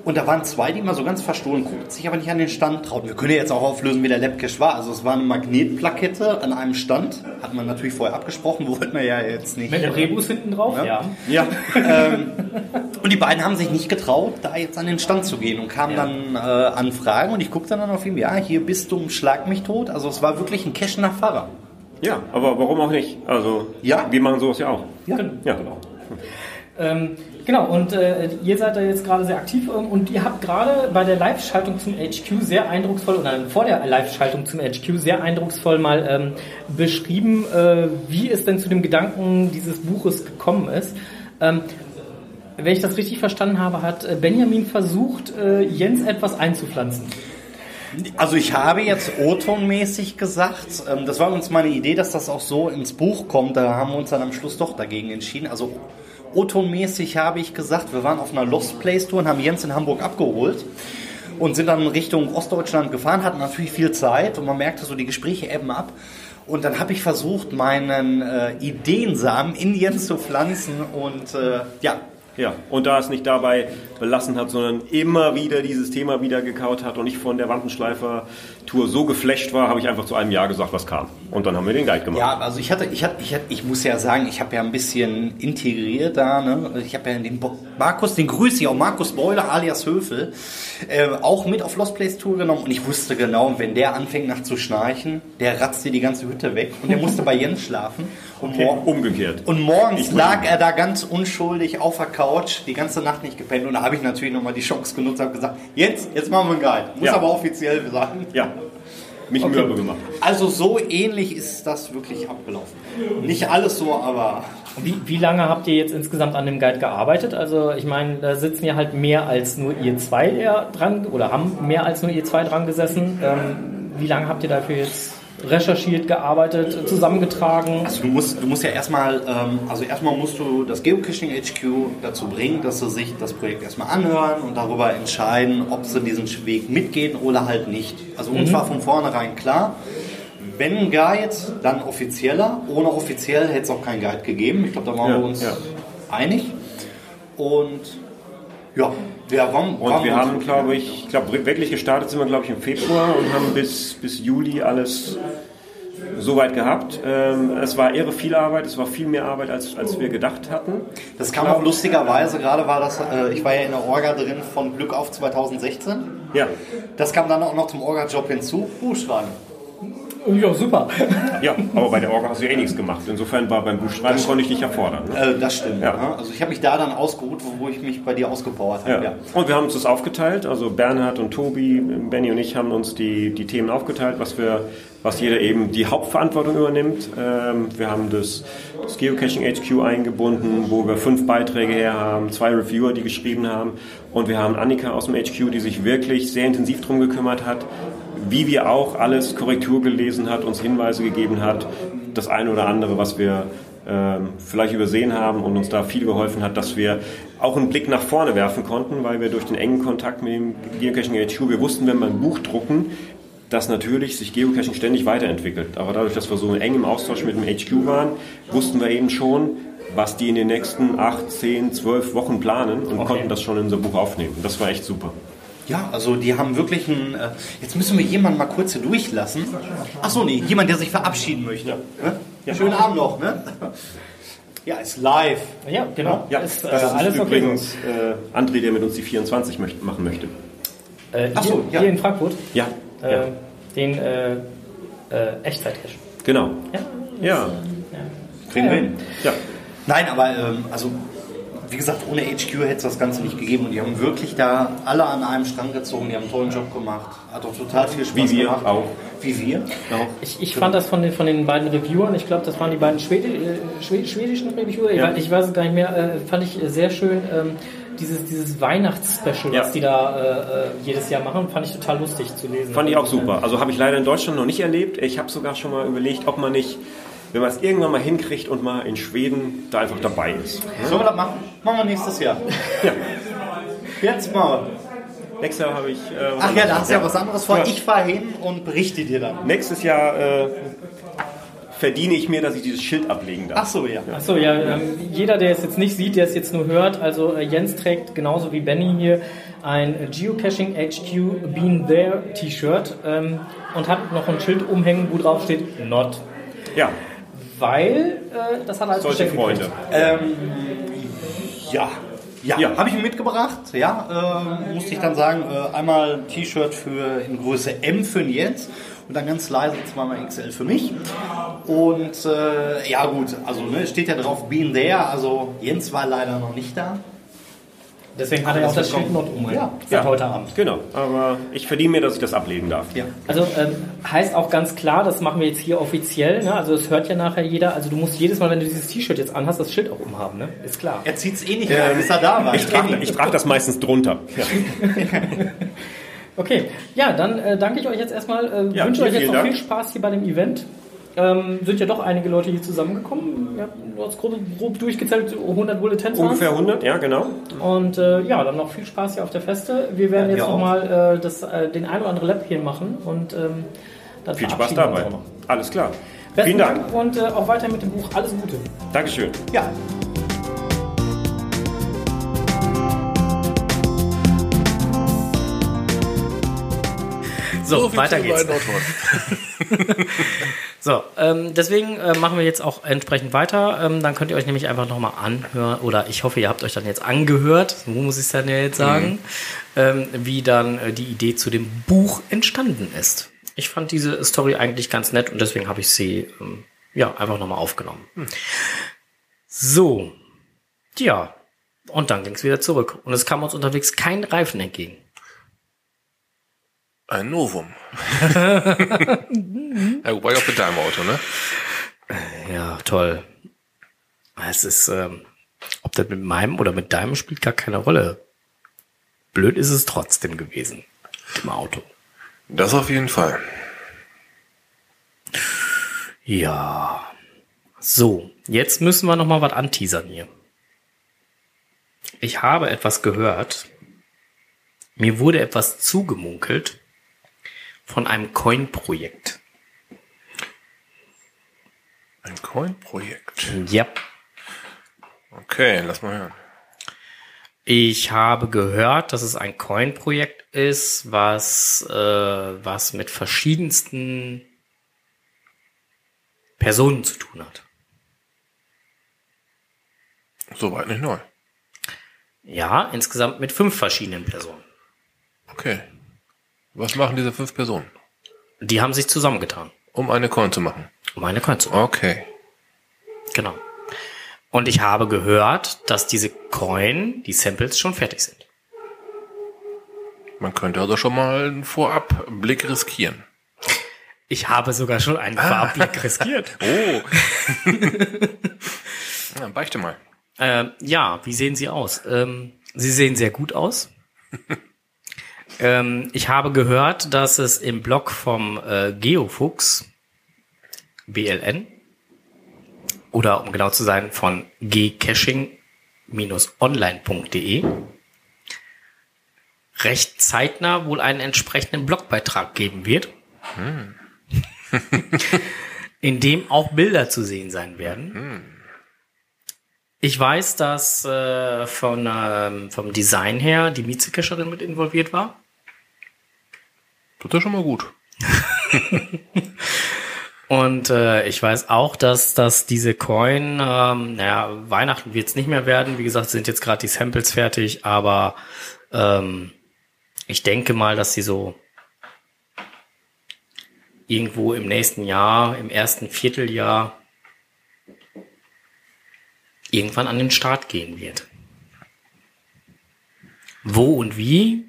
Speaker 5: Und da waren zwei, die immer so ganz verstohlen guckten, sich aber nicht an den Stand trauten. Wir können ja jetzt auch auflösen, wie der Lab-Cache war. Also es war eine Magnetplakette an einem Stand. Hat man natürlich vorher abgesprochen, [LAUGHS] wollten wir ja jetzt nicht.
Speaker 1: Mit dem Rebus hinten drauf?
Speaker 5: Ja.
Speaker 1: Ja.
Speaker 5: Ja. [LAUGHS] ähm, und die beiden haben sich nicht getraut, da jetzt an den Stand zu gehen und kamen dann äh, Anfragen und ich guckte dann auf ihn, ja, hier bist du, schlag mich tot. Also es war wirklich ein Cash nach Fahrer.
Speaker 6: Ja, aber warum auch nicht? Also,
Speaker 5: Ja.
Speaker 6: wir machen sowas ja auch.
Speaker 5: Ja.
Speaker 6: Ja, genau.
Speaker 1: Ähm, genau, und äh, ihr seid da jetzt gerade sehr aktiv ähm, und ihr habt gerade bei der Live-Schaltung zum HQ sehr eindrucksvoll, oder vor der Live-Schaltung zum HQ sehr eindrucksvoll mal ähm, beschrieben, äh, wie es denn zu dem Gedanken dieses Buches gekommen ist. Ähm, wenn ich das richtig verstanden habe, hat äh, Benjamin versucht, äh, Jens etwas einzupflanzen.
Speaker 5: Also ich habe jetzt O-Ton-mäßig gesagt, ähm, das war uns meine Idee, dass das auch so ins Buch kommt. Da haben wir uns dann am Schluss doch dagegen entschieden. Also O-Ton-mäßig habe ich gesagt, wir waren auf einer Lost Place Tour und haben Jens in Hamburg abgeholt und sind dann Richtung Ostdeutschland gefahren, hatten natürlich viel Zeit und man merkte so, die Gespräche ebben ab. Und dann habe ich versucht, meinen äh, Ideensamen in Jens zu pflanzen und äh, ja,
Speaker 6: Ja, und da es nicht dabei belassen hat, sondern immer wieder dieses Thema wieder gekaut hat und ich von der Wandenschleifer-Tour so geflasht war, habe ich einfach zu einem Jahr gesagt, was kam. Und dann haben wir den Guide gemacht.
Speaker 5: Ja, also ich hatte, ich hatte, ich hatte, ich muss ja sagen, ich habe ja ein bisschen integriert da, ne? Ich habe ja den Bo Markus, den grüße ich auch, Markus Beuler alias Höfel, äh, auch mit auf Lost Place Tour genommen und ich wusste genau, wenn der anfängt nach zu schnarchen, der ratzt dir die ganze Hütte weg und der musste bei Jens schlafen und,
Speaker 6: Okay, umgekehrt.
Speaker 5: und morgens lag er da ganz unschuldig auf der Couch, die ganze Nacht nicht gepennt und da habe ich natürlich nochmal die Chance genutzt und habe gesagt, jetzt, jetzt machen wir einen Guide. Muss
Speaker 6: Ja.
Speaker 5: aber offiziell sagen.
Speaker 6: Ja, mich mürbe gemacht.
Speaker 5: Also so ähnlich ist das wirklich abgelaufen. Nicht alles so, aber
Speaker 1: Wie, wie lange habt ihr jetzt insgesamt an dem Guide gearbeitet? Also ich meine, da sitzen ja halt mehr als nur ihr zwei dran oder haben mehr als nur ihr zwei dran gesessen. Ähm, wie lange habt ihr dafür jetzt recherchiert, gearbeitet, zusammengetragen?
Speaker 5: Also du musst, du musst ja erstmal, ähm, also erstmal musst du das Geocaching HQ dazu bringen, dass sie sich das Projekt erstmal anhören und darüber entscheiden, ob sie diesen Weg mitgehen oder halt nicht. Also uns war von vornherein klar, wenn ein Guide, dann offizieller. Ohne offiziell hätte es auch keinen Guide gegeben. Ich glaube, da waren
Speaker 6: Ja,
Speaker 5: wir uns
Speaker 6: ja.
Speaker 5: einig. Und ja, Ja, warum,
Speaker 6: Und wir haben, glaube ich, ich glaube, wirklich gestartet sind wir, glaube ich, im Februar und haben bis, bis Juli alles soweit gehabt. Ähm, es war irre viel Arbeit, es war viel mehr Arbeit, als, als wir gedacht hatten.
Speaker 5: Das kam auch lustigerweise, gerade war das, äh, ich war ja in der Orga drin von Glück auf 2016.
Speaker 6: Ja,
Speaker 5: Das kam dann auch noch zum Orga-Job hinzu. Buchschreiben.
Speaker 1: Ja, super.
Speaker 6: ja, aber bei der Orga hast du ja eh nichts gemacht. Insofern war beim Buchschreiben konnte ich dich ja fordern. Ne?
Speaker 5: Äh, das stimmt.
Speaker 6: Ja.
Speaker 5: Also ich habe mich da dann ausgeruht, wo ich mich bei dir ausgepowert habe.
Speaker 6: Ja.
Speaker 5: Ja.
Speaker 6: Und wir haben uns das aufgeteilt. Also Bernhard und Tobi, Benny und ich haben uns die, die Themen aufgeteilt, was wir, was jeder eben die Hauptverantwortung übernimmt. Ähm, wir haben das, das Geocaching HQ eingebunden, wo wir fünf Beiträge her haben, zwei Reviewer, die geschrieben haben. Und wir haben Annika aus dem HQ, die sich wirklich sehr intensiv drum gekümmert hat, wie wir auch alles Korrektur gelesen hat, uns Hinweise gegeben hat, das eine oder andere, was wir ähm, vielleicht übersehen haben und uns da viel geholfen hat, dass wir auch einen Blick nach vorne werfen konnten, weil wir durch den engen Kontakt mit dem Geocaching HQ, wir wussten, wenn wir ein Buch drucken, dass natürlich sich Geocaching ständig weiterentwickelt. Aber dadurch, dass wir so eng im Austausch mit dem HQ waren, wussten wir eben schon, was die in den nächsten 8, 10, 12 Wochen planen und konnten das schon in unser Buch aufnehmen. Das war echt super.
Speaker 5: Ja, also die haben wirklich ein. Äh, jetzt müssen wir jemanden mal kurz hier durchlassen. Achso, nee, jemand, der sich verabschieden möchte. Ne? Schönen Abend noch, ne? Ja, ist live.
Speaker 1: Ja, genau.
Speaker 6: Ja,
Speaker 1: ist, äh,
Speaker 6: das ist
Speaker 1: alles okay.
Speaker 6: übrigens äh, André, der mit uns die 24 möcht machen möchte.
Speaker 1: Äh,
Speaker 5: Ach so,
Speaker 1: hier,
Speaker 5: ja.
Speaker 1: hier in Frankfurt.
Speaker 6: Ja,
Speaker 1: Äh,
Speaker 6: ja.
Speaker 1: Den äh, äh, Echtzeit-Cache.
Speaker 6: genau.
Speaker 1: Ja.
Speaker 6: Ja,
Speaker 5: Kriegen wir hin.
Speaker 6: ja.
Speaker 5: Nein, aber ähm, also wie gesagt, ohne HQ hätte es das Ganze nicht gegeben und die haben wirklich da alle an einem Strang gezogen, die haben einen tollen Job gemacht. Hat auch total viel Spaß
Speaker 6: Wie wir
Speaker 5: gemacht.
Speaker 6: auch.
Speaker 5: Wie wir auch.
Speaker 1: Ich, ich fand das von den, von den beiden Reviewern, ich glaube, das waren die beiden Schwedi äh, Schwed schwedischen Reviewer, ich,
Speaker 6: Ja.
Speaker 1: weiß, ich weiß es gar nicht mehr, äh, fand ich sehr schön. Ähm, dieses, dieses Weihnachtsspecial,
Speaker 6: Ja.
Speaker 1: was die da äh, äh, jedes Jahr machen, fand ich total lustig zu lesen.
Speaker 6: Fand ich auch super. Also habe ich leider in Deutschland noch nicht erlebt. Ich habe sogar schon mal überlegt, ob man nicht, wenn man es irgendwann mal hinkriegt und mal in Schweden da einfach dabei ist.
Speaker 5: Sollen wir das machen? Machen wir nächstes Jahr. Jetzt mal.
Speaker 6: Nächstes Jahr habe ich. Äh,
Speaker 5: Ach ja, da hast du ja was anderes vor.
Speaker 6: Ja.
Speaker 5: Ich fahre hin und berichte dir dann.
Speaker 6: Nächstes Jahr äh, verdiene ich mir, dass ich dieses Schild ablegen darf.
Speaker 5: Ach so, ja.
Speaker 1: Achso, ja, ähm, jeder, der es jetzt nicht sieht, der es jetzt nur hört, also äh, Jens trägt genauso wie Benny hier ein Geocaching HQ Been There T-Shirt ähm, und hat noch ein Schild umhängen, wo drauf steht Not.
Speaker 6: Ja,
Speaker 1: Weil, äh, das hat als
Speaker 6: solche
Speaker 1: Geschenk
Speaker 6: Freunde.
Speaker 1: gekriegt.
Speaker 5: Ja. Ja,
Speaker 6: Ja.
Speaker 5: habe ich mir mitgebracht. Ja, ähm, musste ich dann sagen, äh, einmal ein T-Shirt für in Größe M für Jens und dann ganz leise zweimal XL für mich. Und äh, ja gut, also ne, steht ja drauf Been There, also Jens war leider noch nicht da.
Speaker 1: Deswegen hat er auch das Schild Not umhängen.
Speaker 5: Ja.
Speaker 1: Seit heute Abend.
Speaker 6: Genau, aber ich verdiene mir, dass ich das ablegen darf.
Speaker 5: Ja.
Speaker 1: Also ähm, heißt auch ganz klar, das machen wir jetzt hier offiziell, ne? also das hört ja nachher jeder, also du musst jedes Mal, wenn du dieses T-Shirt jetzt anhast, das Schild auch umhaben, ne? ist klar.
Speaker 5: Er zieht es eh nicht mehr, bis er da war.
Speaker 6: Ich trage ich trag das meistens drunter. Ja. [LAUGHS]
Speaker 1: Okay, ja, dann äh, danke ich euch jetzt erstmal, äh,
Speaker 6: Ja,
Speaker 1: wünsche euch jetzt noch
Speaker 6: Dank.
Speaker 1: viel Spaß hier bei dem Event. Ähm, sind ja doch einige Leute hier zusammengekommen. Ja, du hast grob, grob durchgezählt, 100 Bulletins.
Speaker 6: Ungefähr 100, ja genau.
Speaker 1: Und äh, ja, dann noch viel Spaß hier auf der Feste. Wir werden
Speaker 5: Ja,
Speaker 1: jetzt nochmal äh, das, äh, den ein oder andere Lab hier machen und ähm, dann
Speaker 6: Viel Spaß dabei. Alles klar.
Speaker 1: Besten
Speaker 6: Vielen Dank.
Speaker 1: Dank und äh, auch weiter mit dem Buch. Alles Gute.
Speaker 6: Dankeschön.
Speaker 5: Ja.
Speaker 1: So,
Speaker 2: viel
Speaker 1: weiter geht's. [LAUGHS] So, ähm, deswegen äh, machen wir jetzt auch entsprechend weiter. Ähm, dann könnt ihr euch nämlich einfach nochmal anhören, oder ich hoffe, ihr habt euch dann jetzt angehört, so muss ich es dann ja jetzt sagen, ähm, wie dann äh, die Idee zu dem Buch entstanden ist. Ich fand diese Story eigentlich ganz nett und deswegen habe ich sie ähm, ja einfach nochmal aufgenommen. So, ja, und dann ging es wieder zurück. Und es kam uns unterwegs kein Reifen entgegen.
Speaker 2: Ein Novum. [LAUGHS] ja, wobei auch mit deinem Auto, ne?
Speaker 1: Ja, toll. Es ist, ähm, ob das mit meinem oder mit deinem spielt gar keine Rolle. Blöd ist es trotzdem gewesen. Im Auto.
Speaker 2: Das auf jeden Fall.
Speaker 1: Ja. So, jetzt müssen wir noch mal was anteasern hier. Ich habe etwas gehört. Mir wurde etwas zugemunkelt von einem Coin-Projekt.
Speaker 2: Ein Coin-Projekt.
Speaker 1: Ja.
Speaker 2: Okay, lass mal hören.
Speaker 1: Ich habe gehört, dass es ein Coin-Projekt ist, was, äh, was mit verschiedensten Personen zu tun hat.
Speaker 2: Soweit nicht neu.
Speaker 1: Ja, insgesamt mit fünf verschiedenen Personen.
Speaker 2: Okay. Was machen diese fünf Personen?
Speaker 1: Die haben sich zusammengetan,
Speaker 2: Um eine Coin zu machen.
Speaker 1: um eine Coin zu machen.
Speaker 2: Okay.
Speaker 1: Genau. Und ich habe gehört, dass diese Coin, die Samples schon fertig sind.
Speaker 2: Man könnte also schon mal einen Vorabblick riskieren.
Speaker 1: Ich habe sogar schon einen Vorabblick [LAUGHS] riskiert.
Speaker 2: Oh. [LAUGHS] ja, beichte mal.
Speaker 1: Ähm, ja, wie sehen sie aus? Ähm, sie sehen sehr gut aus. [LAUGHS] ähm, ich habe gehört, dass es im Blog vom äh, Geofuchs BLN oder um genau zu sein von gcaching-online.de recht zeitnah wohl einen entsprechenden Blogbeitrag geben wird, in dem auch Bilder zu sehen sein werden. Ich weiß, dass äh, von, ähm, vom Design her die Mietzecacherin mit involviert war.
Speaker 2: Das schon mal gut. [LAUGHS]
Speaker 1: Und äh, ich weiß auch, dass, dass diese Coin, ähm, naja, Weihnachten wird es nicht mehr werden. Wie gesagt, sind jetzt gerade die Samples fertig, aber ähm, ich denke mal, dass sie so irgendwo im nächsten Jahr, im ersten Vierteljahr, irgendwann an den Start gehen wird. Wo und wie,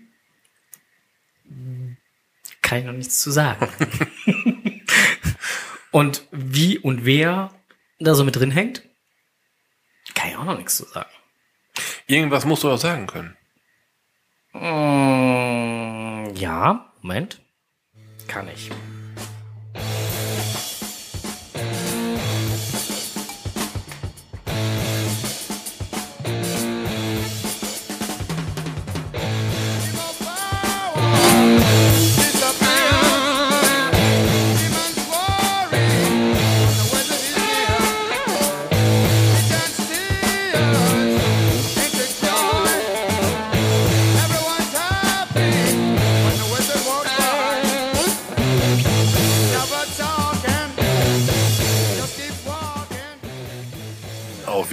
Speaker 1: kann ich noch nichts zu sagen. [LAUGHS] und wie und wer da so mit drin hängt, kann ich auch noch nichts zu sagen.
Speaker 2: Irgendwas musst du doch sagen können.
Speaker 1: Mm, ja, Moment. Kann ich.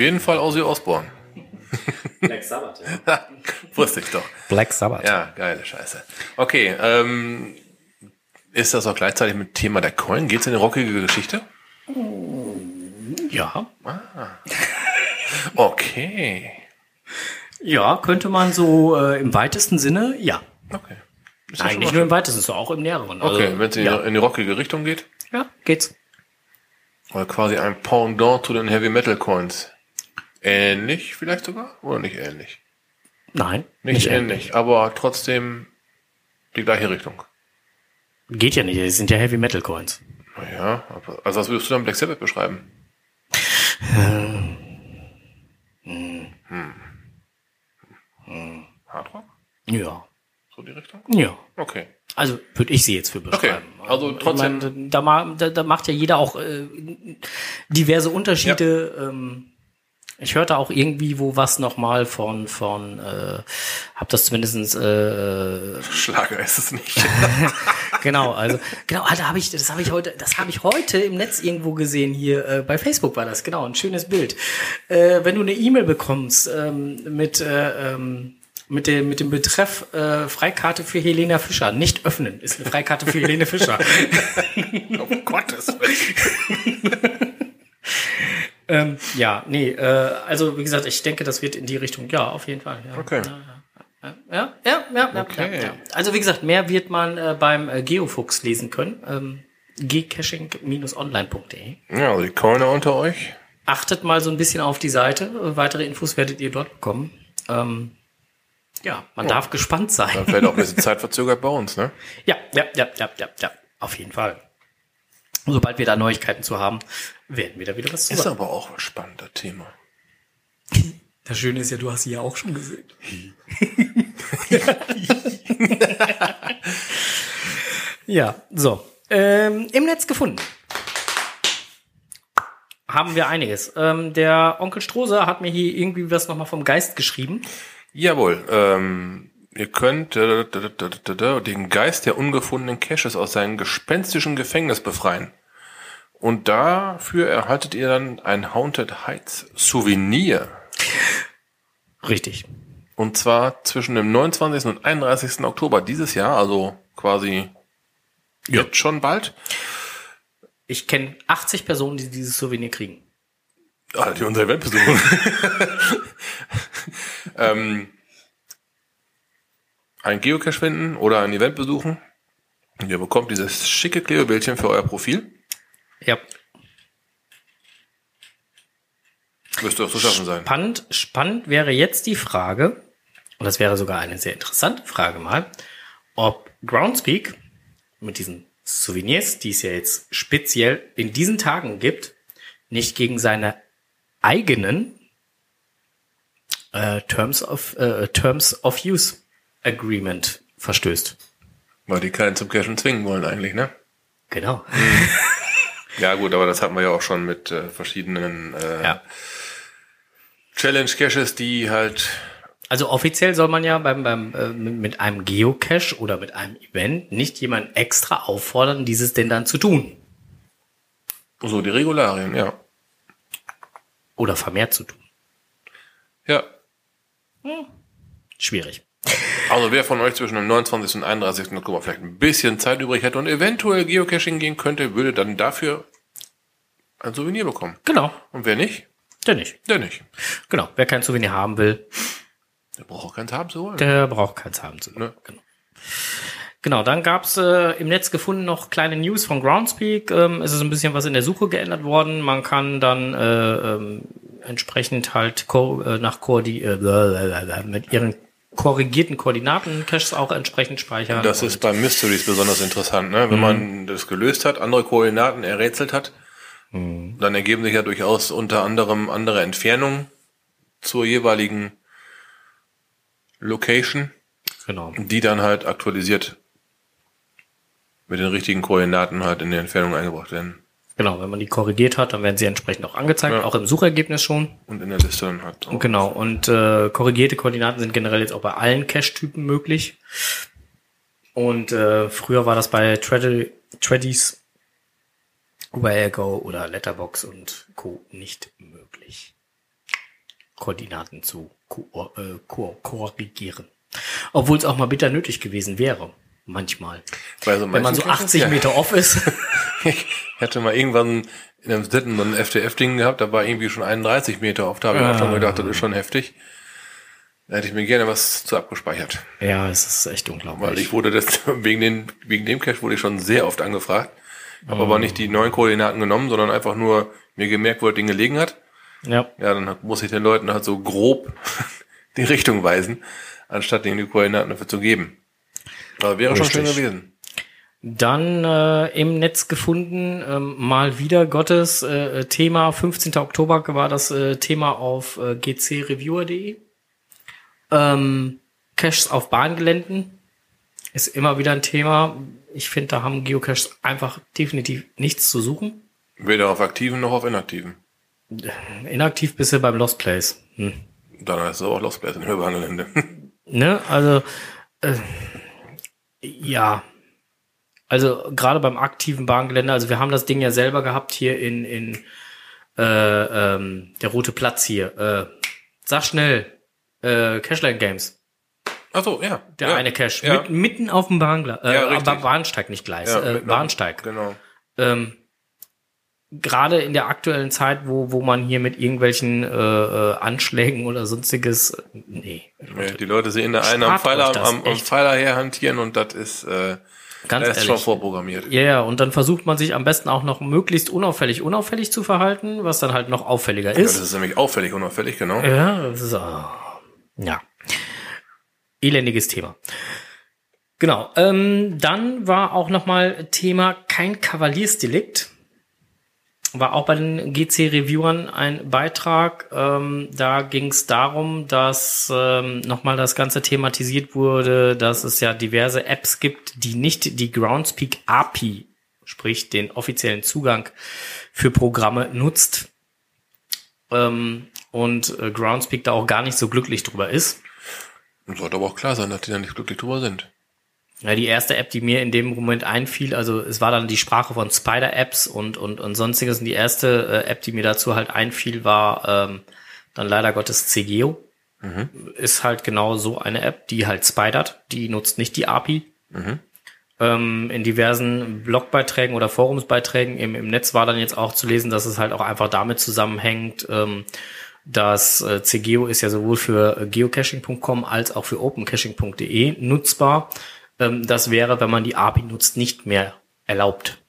Speaker 2: Jeden Fall Ozzy Osbourne. [LAUGHS]
Speaker 1: Black Sabbath. Ja.
Speaker 2: Wusste ich doch.
Speaker 1: Black Sabbath.
Speaker 2: Ja, geile Scheiße. Okay, ähm, ist das auch gleichzeitig mit Thema der Coin? Geht's in die rockige Geschichte?
Speaker 1: Ja. [LAUGHS]
Speaker 2: Okay.
Speaker 1: Ja, könnte man so äh, im weitesten Sinne, ja.
Speaker 2: Okay. Ist
Speaker 1: Nein, nicht nur im weitesten, so auch im näheren. Also,
Speaker 2: Okay, wenn es in,
Speaker 1: ja.
Speaker 2: die- in die rockige Richtung geht.
Speaker 1: ja, geht's.
Speaker 2: Oder quasi ein Pendant zu den Heavy Metal Coins. Ähnlich vielleicht sogar? Oder nicht ähnlich?
Speaker 1: Nein,
Speaker 2: Nicht, ähnlich, aber trotzdem die gleiche Richtung.
Speaker 1: Geht ja nicht, das sind ja Heavy Metal Coins.
Speaker 2: Naja, aber, also was würdest du dann Black Sabbath beschreiben? Hm. Hardrock?
Speaker 1: Ja.
Speaker 2: So die Richtung?
Speaker 1: Ja.
Speaker 2: Okay.
Speaker 1: Also würde ich sie jetzt für beschreiben.
Speaker 2: Okay, also trotzdem-
Speaker 1: Ich da, da, da macht ja jeder auch äh, diverse Unterschiede. Ähm, ich hörte auch irgendwie wo was nochmal von, von äh, hab das zumindestens äh,
Speaker 2: Schlager ist es nicht. [LAUGHS] [LAUGHS]
Speaker 1: genau, also genau, ah, da habe ich, das habe ich heute, das habe ich heute im Netz irgendwo gesehen hier äh, bei Facebook war das genau ein schönes Bild. Äh, wenn du eine E-Mail bekommst ähm, mit äh, ähm, mit dem mit dem Betreff äh, Freikarte für Helena Fischer, nicht öffnen, ist eine Freikarte für Helene Fischer. [LAUGHS]
Speaker 2: um Gottes Willen.
Speaker 1: Ähm, ja, nee, äh, also wie gesagt, ich denke, das wird in die Richtung, ja, auf jeden Fall. Ja.
Speaker 2: Okay.
Speaker 1: Ja, ja, ja, ja,
Speaker 2: Okay.
Speaker 1: ja, ja. Also wie gesagt, mehr wird man äh, beim äh, Geofuchs lesen können. Ähm, gcaching-online.de.
Speaker 2: Ja, also die Coiner unter euch.
Speaker 1: Achtet mal so ein bisschen auf die Seite. Weitere Infos werdet ihr dort bekommen. Ähm, ja, man darf gespannt sein.
Speaker 2: Dann fällt auch ein bisschen [LAUGHS] zeitverzögert bei uns, ne?
Speaker 1: Ja, ja, ja, ja, ja, ja, auf jeden Fall. Sobald wir da Neuigkeiten zu haben, werden wir da wieder was zu
Speaker 2: Ist
Speaker 1: sagen.
Speaker 2: aber auch ein spannender Thema. [LAUGHS]
Speaker 1: Das Schöne ist ja, du hast sie ja auch schon gesehen. [LAUGHS] ja, so. Ähm, Im Netz gefunden. Haben wir einiges. Ähm, der Onkel Strose hat mir hier irgendwie was nochmal vom Geist geschrieben.
Speaker 2: Jawohl, ähm, ihr könnt äh, den Geist der ungefundenen Caches aus seinem gespenstischen Gefängnis befreien. Und dafür erhaltet ihr dann ein Haunted Heights Souvenir.
Speaker 1: Richtig.
Speaker 2: Und zwar zwischen dem 29. und 31. Oktober dieses Jahr, also quasi jetzt schon bald.
Speaker 1: Ich kenne 80 Personen, die dieses Souvenir kriegen.
Speaker 2: Ah, die unser Event besuchen. [LAUGHS] ähm, ein Geocache finden oder ein Event besuchen. Und ihr bekommt dieses schicke Klebebildchen für euer Profil.
Speaker 1: Ja.
Speaker 2: Müsste doch zu schaffen sein.
Speaker 1: Spannend, spannend wäre jetzt die Frage, und das wäre sogar eine sehr interessante Frage mal, ob Groundspeak mit diesen Souvenirs, die es ja jetzt speziell in diesen Tagen gibt, nicht gegen seine eigenen äh, Terms of äh, Terms of Use Agreement verstößt.
Speaker 2: Weil die keinen zum Cashen zwingen wollen eigentlich, ne?
Speaker 1: Genau. [LAUGHS]
Speaker 2: Ja gut, aber das hatten wir ja auch schon mit äh, verschiedenen äh,
Speaker 1: Ja.
Speaker 2: Challenge-Caches, die halt
Speaker 1: Also offiziell soll man ja beim, beim äh, mit einem Geocache oder mit einem Event nicht jemand extra auffordern, dieses denn dann zu tun
Speaker 2: so die Regularien, ja.
Speaker 1: oder vermehrt zu tun.
Speaker 2: Ja.
Speaker 1: Schwierig.
Speaker 2: Also wer von euch zwischen dem 29. und 31. Oktober vielleicht ein bisschen Zeit übrig hätte und eventuell Geocaching gehen könnte, würde dann dafür ein Souvenir bekommen.
Speaker 1: Genau,
Speaker 2: Und wer nicht,
Speaker 1: der nicht.
Speaker 2: der nicht.
Speaker 1: Genau, wer kein Souvenir haben will,
Speaker 2: Der braucht auch keins haben zu wollen.
Speaker 1: der braucht keins haben zu.
Speaker 2: Ne?
Speaker 1: Genau. Genau, dann gab's äh, im Netz gefunden noch kleine News von Groundspeak. Ähm, es ist ein bisschen was in der Suche geändert worden. Man kann dann äh, ähm, entsprechend halt ko äh, nach Koordi äh, mit ihren korrigierten Koordinaten Caches auch entsprechend speichern.
Speaker 2: Das ist bei Mysteries besonders interessant, ne? Wenn
Speaker 1: Mhm.
Speaker 2: man das gelöst hat, andere Koordinaten errätselt hat,
Speaker 1: Mhm.
Speaker 2: dann ergeben sich ja durchaus unter anderem andere Entfernungen zur jeweiligen Location,
Speaker 1: genau.
Speaker 2: die dann halt aktualisiert mit den richtigen Koordinaten halt in die Entfernung eingebracht werden.
Speaker 1: Genau, wenn man die korrigiert hat, dann werden sie entsprechend auch angezeigt,
Speaker 2: Ja.
Speaker 1: auch im Suchergebnis schon.
Speaker 2: Und in der Liste dann halt. auch.
Speaker 1: Genau, und äh, korrigierte Koordinaten sind generell jetzt auch bei allen Cache-Typen möglich. Und äh, früher war das bei Tradies, Waygo oder Letterbox und Co. nicht möglich, Koordinaten zu ko äh, ko korrigieren. Obwohl es auch mal bitter nötig gewesen wäre, manchmal.
Speaker 2: Bei so
Speaker 1: Wenn man so
Speaker 2: manchen Caches,
Speaker 1: 80
Speaker 2: ja.
Speaker 1: Meter off ist. [LAUGHS]
Speaker 2: Ich hatte mal irgendwann in einem Sitten so ein FTF-Ding gehabt, da war irgendwie schon 31 Meter oft. Da habe ich auch schon gedacht, das ist schon heftig. Da hätte ich mir gerne was zu abgespeichert.
Speaker 1: ja, es ist echt
Speaker 2: Weil
Speaker 1: unglaublich.
Speaker 2: ich wurde das, [LAUGHS] wegen, den, wegen dem Cache wurde ich schon sehr oft angefragt. Habe aber nicht die neuen Koordinaten genommen, sondern einfach nur mir gemerkt, wo das Ding gelegen hat.
Speaker 1: ja.
Speaker 2: Ja, dann muss ich den Leuten halt so grob [LAUGHS] die Richtung weisen, anstatt ihnen die Koordinaten dafür zu geben. Aber wäre schon schön
Speaker 1: Richtig.
Speaker 2: gewesen.
Speaker 1: Dann äh, im Netz gefunden, ähm, mal wieder Gottes äh, Thema, 15. Oktober war das äh, Thema auf äh, gcreviewer.de. Ähm, Caches auf Bahngeländen ist immer wieder ein Thema. Ich finde, da haben Geocaches einfach definitiv nichts zu suchen.
Speaker 2: Weder auf aktiven noch auf inaktiven.
Speaker 1: Inaktiv bist du beim Lost Place. Hm.
Speaker 2: Dann heißt es auch Lost Place in Übergelände. [LAUGHS]
Speaker 1: Ne? Also, äh, ja. Also, gerade beim aktiven Bahngelände, also wir haben das Ding ja selber gehabt hier in, in äh, ähm, der Rote Platz hier. Äh, sag schnell, äh, Cashline Games.
Speaker 2: Ach so, ja.
Speaker 1: Der
Speaker 2: ja,
Speaker 1: eine Cache.
Speaker 2: Ja.
Speaker 1: Mit, mitten auf dem Bahngleis. Äh,
Speaker 2: Ja,
Speaker 1: Bahnsteig, nicht Gleis.
Speaker 2: Ja,
Speaker 1: äh, Bahnsteig.
Speaker 2: Genau.
Speaker 1: ähm, gerade in der aktuellen Zeit, wo, wo man hier mit irgendwelchen äh, äh, Anschlägen oder sonstiges, äh, nee,
Speaker 2: Nee, Die Leute sehen da einen am Pfeiler, am, am. Pfeiler herhantieren und das ist, äh,
Speaker 1: ganz
Speaker 2: das ist schon vorprogrammiert.
Speaker 1: Ja, ja, und dann versucht man sich am besten auch noch möglichst unauffällig, unauffällig zu verhalten, was dann halt noch auffälliger
Speaker 2: Ja, das
Speaker 1: ist.
Speaker 2: ist nämlich auffällig, unauffällig, genau.
Speaker 1: Ja, das ist, ah, ja. Elendiges Thema. Genau. Ähm, dann war auch nochmal Thema kein Kavaliersdelikt. War auch bei den GC-Reviewern ein Beitrag. Ähm, da ging es darum, dass ähm, nochmal das Ganze thematisiert wurde, dass es ja diverse Apps gibt, die nicht die Groundspeak API, sprich den offiziellen Zugang für Programme nutzt. Ähm, und äh, Groundspeak da auch gar nicht so glücklich drüber ist.
Speaker 2: Sollte aber auch klar sein, dass die da nicht glücklich drüber sind.
Speaker 1: Ja, die erste App, die mir in dem Moment einfiel, also es war dann die Sprache von Spider-Apps und, und, und sonstiges. Und die erste äh, App, die mir dazu halt einfiel, war ähm, dann leider Gottes CGO. Ist halt genau so eine App, die halt spidert. Die nutzt nicht die API. Ähm, in diversen Blogbeiträgen oder Forumsbeiträgen im, im Netz war dann jetzt auch zu lesen, dass es halt auch einfach damit zusammenhängt, ähm, dass äh, CGO ist ja sowohl für äh, geocaching.com als auch für opencaching.de nutzbar. Ähm, das wäre, wenn man die API nutzt, nicht mehr erlaubt.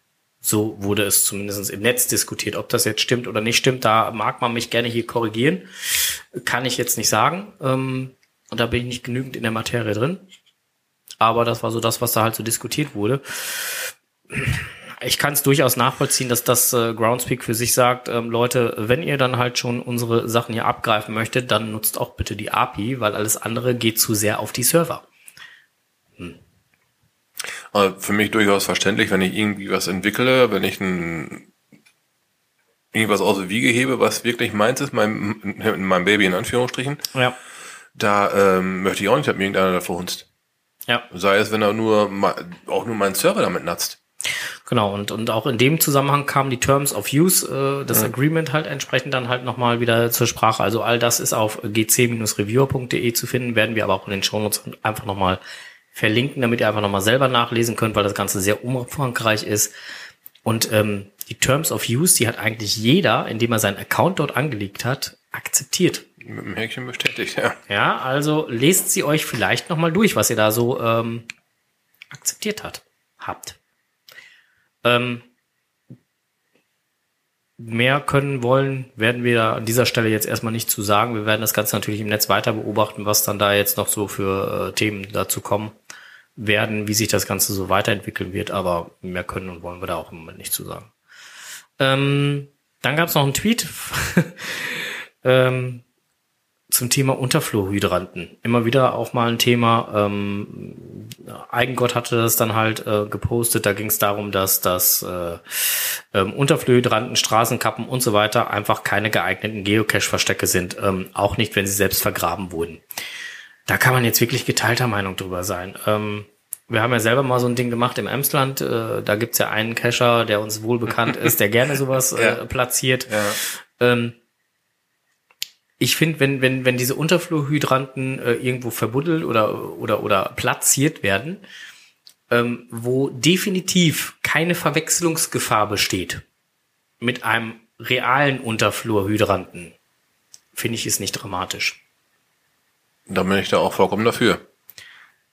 Speaker 1: So wurde es zumindest im Netz diskutiert. Ob das jetzt stimmt oder nicht stimmt, da mag man mich gerne hier korrigieren. Kann ich jetzt nicht sagen. Ähm, und da bin ich nicht genügend in der Materie drin. Aber das war so das, was da halt so diskutiert wurde. Ich kann es durchaus nachvollziehen, dass das äh, Groundspeak für sich sagt, ähm, Leute, wenn ihr dann halt schon unsere Sachen hier abgreifen möchtet, dann nutzt auch bitte die API, weil alles andere geht zu sehr auf die Server.
Speaker 2: Aber für mich durchaus verständlich, wenn ich irgendwie was entwickle, wenn ich ein, irgendwas aus der Wiege hebe, was wirklich meins ist, mein, mein Baby in Anführungsstrichen,
Speaker 1: Ja.
Speaker 2: da ähm, möchte ich auch nicht, dass mir irgendeiner davor hunzt.
Speaker 1: Ja.
Speaker 2: Sei es, wenn er nur auch nur meinen Server damit natzt.
Speaker 1: Genau, und, und auch in dem Zusammenhang kamen die Terms of Use, äh, das Agreement halt entsprechend dann halt nochmal wieder zur Sprache. Also all das ist auf gc-reviewer.de zu finden, werden wir aber auch in den Shownotes einfach nochmal verlinken, damit ihr einfach nochmal selber nachlesen könnt, weil das Ganze sehr umfangreich ist. Und ähm, die Terms of Use, die hat eigentlich jeder, indem er seinen Account dort angelegt hat, akzeptiert.
Speaker 2: Mit dem Häkchen bestätigt, ja.
Speaker 1: Ja, also lest sie euch vielleicht nochmal durch, was ihr da so ähm, akzeptiert hat, habt. Ähm, mehr können wollen, werden wir da an dieser Stelle jetzt erstmal nicht zu sagen. Wir werden das Ganze natürlich im Netz weiter beobachten, was dann da jetzt noch so für äh, Themen dazu kommen werden, wie sich das Ganze so weiterentwickeln wird, aber mehr können und wollen wir da auch im Moment nicht zu sagen. Ähm, dann gab es noch einen Tweet [LAUGHS] ähm, zum Thema Unterflurhydranten. Immer wieder auch mal ein Thema. Ähm, Eigengott hatte das dann halt äh, gepostet. Da ging es darum, dass das äh, ähm, Unterflurhydranten, Straßenkappen und so weiter einfach keine geeigneten Geocache-Verstecke sind. Ähm, auch nicht, wenn sie selbst vergraben wurden. Da kann man jetzt wirklich geteilter Meinung drüber sein. Ähm, wir haben ja selber mal so ein Ding gemacht im Emsland. Äh, da gibt's ja einen Cacher, der uns wohl bekannt ist, der gerne sowas [LAUGHS] äh,
Speaker 2: Ja.
Speaker 1: platziert.
Speaker 2: Ja.
Speaker 1: Ähm, ich finde, wenn, wenn, wenn diese Unterflurhydranten äh, irgendwo verbuddelt oder, oder, oder platziert werden, ähm, wo definitiv keine Verwechslungsgefahr besteht mit einem realen Unterflurhydranten, finde ich es nicht dramatisch.
Speaker 2: Da bin ich da auch vollkommen dafür.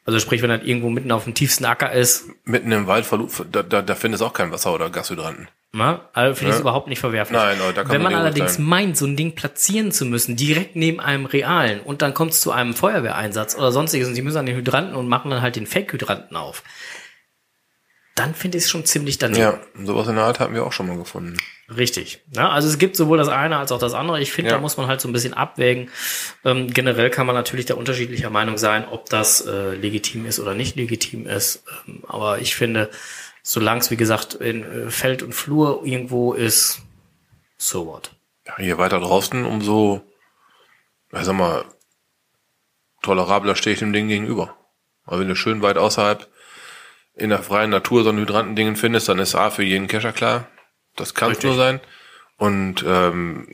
Speaker 1: Also sprich, wenn das irgendwo mitten auf dem tiefsten Acker ist,
Speaker 2: Mitten im Wald, da, da, da findest du auch kein Wasser oder Gashydranten.
Speaker 1: na, also finde ich es
Speaker 2: Ja.
Speaker 1: überhaupt nicht verwerflich.
Speaker 2: Nein, da kann
Speaker 1: Wenn
Speaker 2: man
Speaker 1: man allerdings
Speaker 2: urteilen.
Speaker 1: meint, so ein Ding platzieren zu müssen, direkt neben einem realen, und dann kommt es zu einem Feuerwehreinsatz oder sonstiges, und sie müssen an den Hydranten und machen dann halt den Fake-Hydranten auf, dann finde ich es schon ziemlich daneben.
Speaker 2: Ja, sowas in der Art hatten wir auch schon mal gefunden.
Speaker 1: Richtig. Ja, also es gibt sowohl das eine als auch das andere. Ich finde,
Speaker 2: Ja.
Speaker 1: da muss man halt so ein bisschen abwägen. Ähm, generell kann man natürlich da unterschiedlicher Meinung sein, ob das äh, legitim ist oder nicht legitim ist. Ähm, aber ich finde, solange es, wie gesagt, in äh, Feld und Flur irgendwo ist, so what.
Speaker 2: Ja, hier weiter draußen, umso, ich sag mal, tolerabler stehe ich dem Ding gegenüber. Aber wenn du schön weit außerhalb in der freien Natur so ein Hydrantendingen findest, dann ist A für jeden Kescher klar. Das kann es nur sein. Und ähm,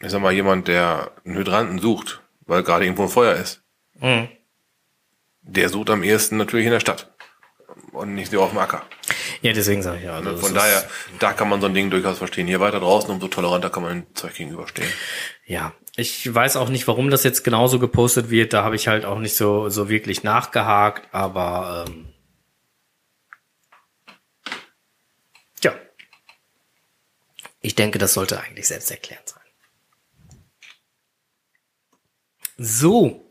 Speaker 2: ich sag mal, jemand, der einen Hydranten sucht, weil gerade irgendwo ein Feuer ist,
Speaker 1: Mhm.
Speaker 2: der sucht am ehesten natürlich in der Stadt. Und nicht so auf dem Acker.
Speaker 1: Ja, deswegen sage ich ja. Also
Speaker 2: Von
Speaker 1: das
Speaker 2: daher, da kann man so ein Ding durchaus verstehen. Hier weiter draußen, umso toleranter kann man dem Zeug gegenüberstehen.
Speaker 1: ja, ich weiß auch nicht, warum das jetzt genauso gepostet wird. Da habe ich halt auch nicht so, so wirklich nachgehakt, aber ähm, ja. Ich denke, das sollte eigentlich selbsterklärend sein. So.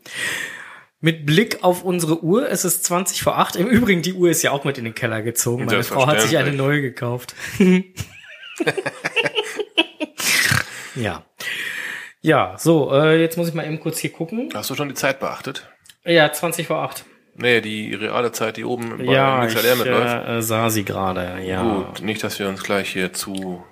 Speaker 1: Mit Blick auf unsere Uhr, es ist 20 vor 8. Im Übrigen, die Uhr ist ja auch mit in den Keller gezogen. Meine Frau hat sich eine neue gekauft. [LAUGHS] ja. Ja, so, äh, jetzt muss ich mal eben kurz hier gucken.
Speaker 2: Hast du schon die Zeit beachtet?
Speaker 1: Ja, 20 vor 8.
Speaker 2: Nee, die reale Zeit, die oben bei
Speaker 1: Ja, ich
Speaker 2: MixLR mitläuft.
Speaker 1: äh, sah sie gerade, ja.
Speaker 2: Gut, nicht, dass wir uns gleich hier zu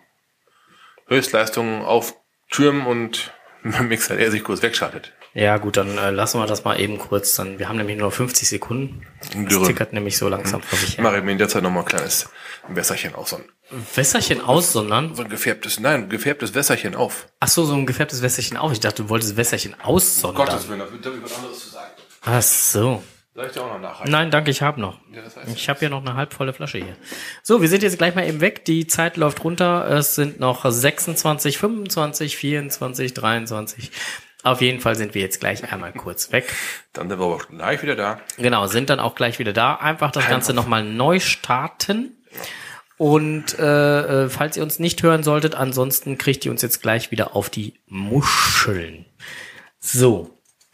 Speaker 2: Höchstleistungen auftürmen und [LAUGHS] MixLR sich kurz wegschaltet.
Speaker 1: Ja, gut, dann äh, lassen wir das mal eben kurz. Dann, wir haben nämlich nur noch 50 Sekunden. Das
Speaker 2: Dürre.
Speaker 1: tickert nämlich so langsam vor sich her.
Speaker 2: Mache ich mir in der Zeit noch mal ein kleines Wässerchen auf. So ein,
Speaker 1: Wässerchen aussondern.
Speaker 2: so ein gefärbtes, nein, gefärbtes Wässerchen auf.
Speaker 1: Ach so, so ein gefärbtes Wässerchen auf. Ich dachte, du wolltest Wässerchen aussondern.
Speaker 2: Willen, da ich was anderes zu sagen.
Speaker 1: Ach so.
Speaker 2: Soll ich dir auch noch nachreichen?
Speaker 1: Nein, danke, ich habe noch.
Speaker 2: Ja, das heißt,
Speaker 1: Ich habe hier noch eine halbvolle Flasche hier. So, wir sind jetzt gleich mal eben weg. Die Zeit läuft runter. Es sind noch 26, 25, 24, 23. Auf jeden Fall sind wir jetzt gleich einmal kurz weg.
Speaker 2: Dann sind wir aber gleich wieder da.
Speaker 1: Genau, sind dann auch gleich wieder da. Einfach das Ganze nochmal neu starten. Und äh, äh, falls ihr uns nicht hören solltet, ansonsten kriegt ihr uns jetzt gleich wieder auf die Muscheln. So,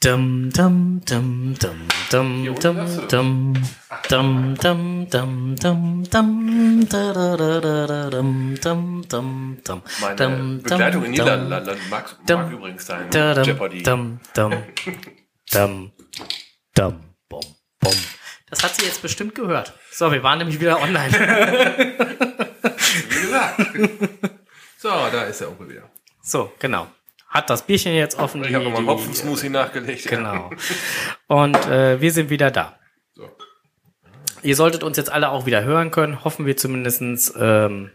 Speaker 1: Dum dum dum dum dum dum dum dum dum dum dum dum da da da da da dum dum dum dum
Speaker 2: Meine
Speaker 1: dum
Speaker 2: Begleitung in
Speaker 1: dum
Speaker 2: Niederlanden mag,
Speaker 1: dum
Speaker 2: mag übrigens sein. Jeopardy.
Speaker 1: dum dum dum dum bum bum. Das hat sie jetzt bestimmt gehört. So, wir waren nämlich wieder online.
Speaker 2: Wie gesagt. so, da ist der Onkel wieder.
Speaker 1: So, genau. Hat das Bierchen jetzt offen.
Speaker 2: Ich habe nochmal einen Hopfensmoothie nachgelegt.
Speaker 1: Genau. Und äh, wir sind wieder da.
Speaker 2: So.
Speaker 1: Ihr solltet uns jetzt alle auch wieder hören können, hoffen wir zumindestens. Ähm,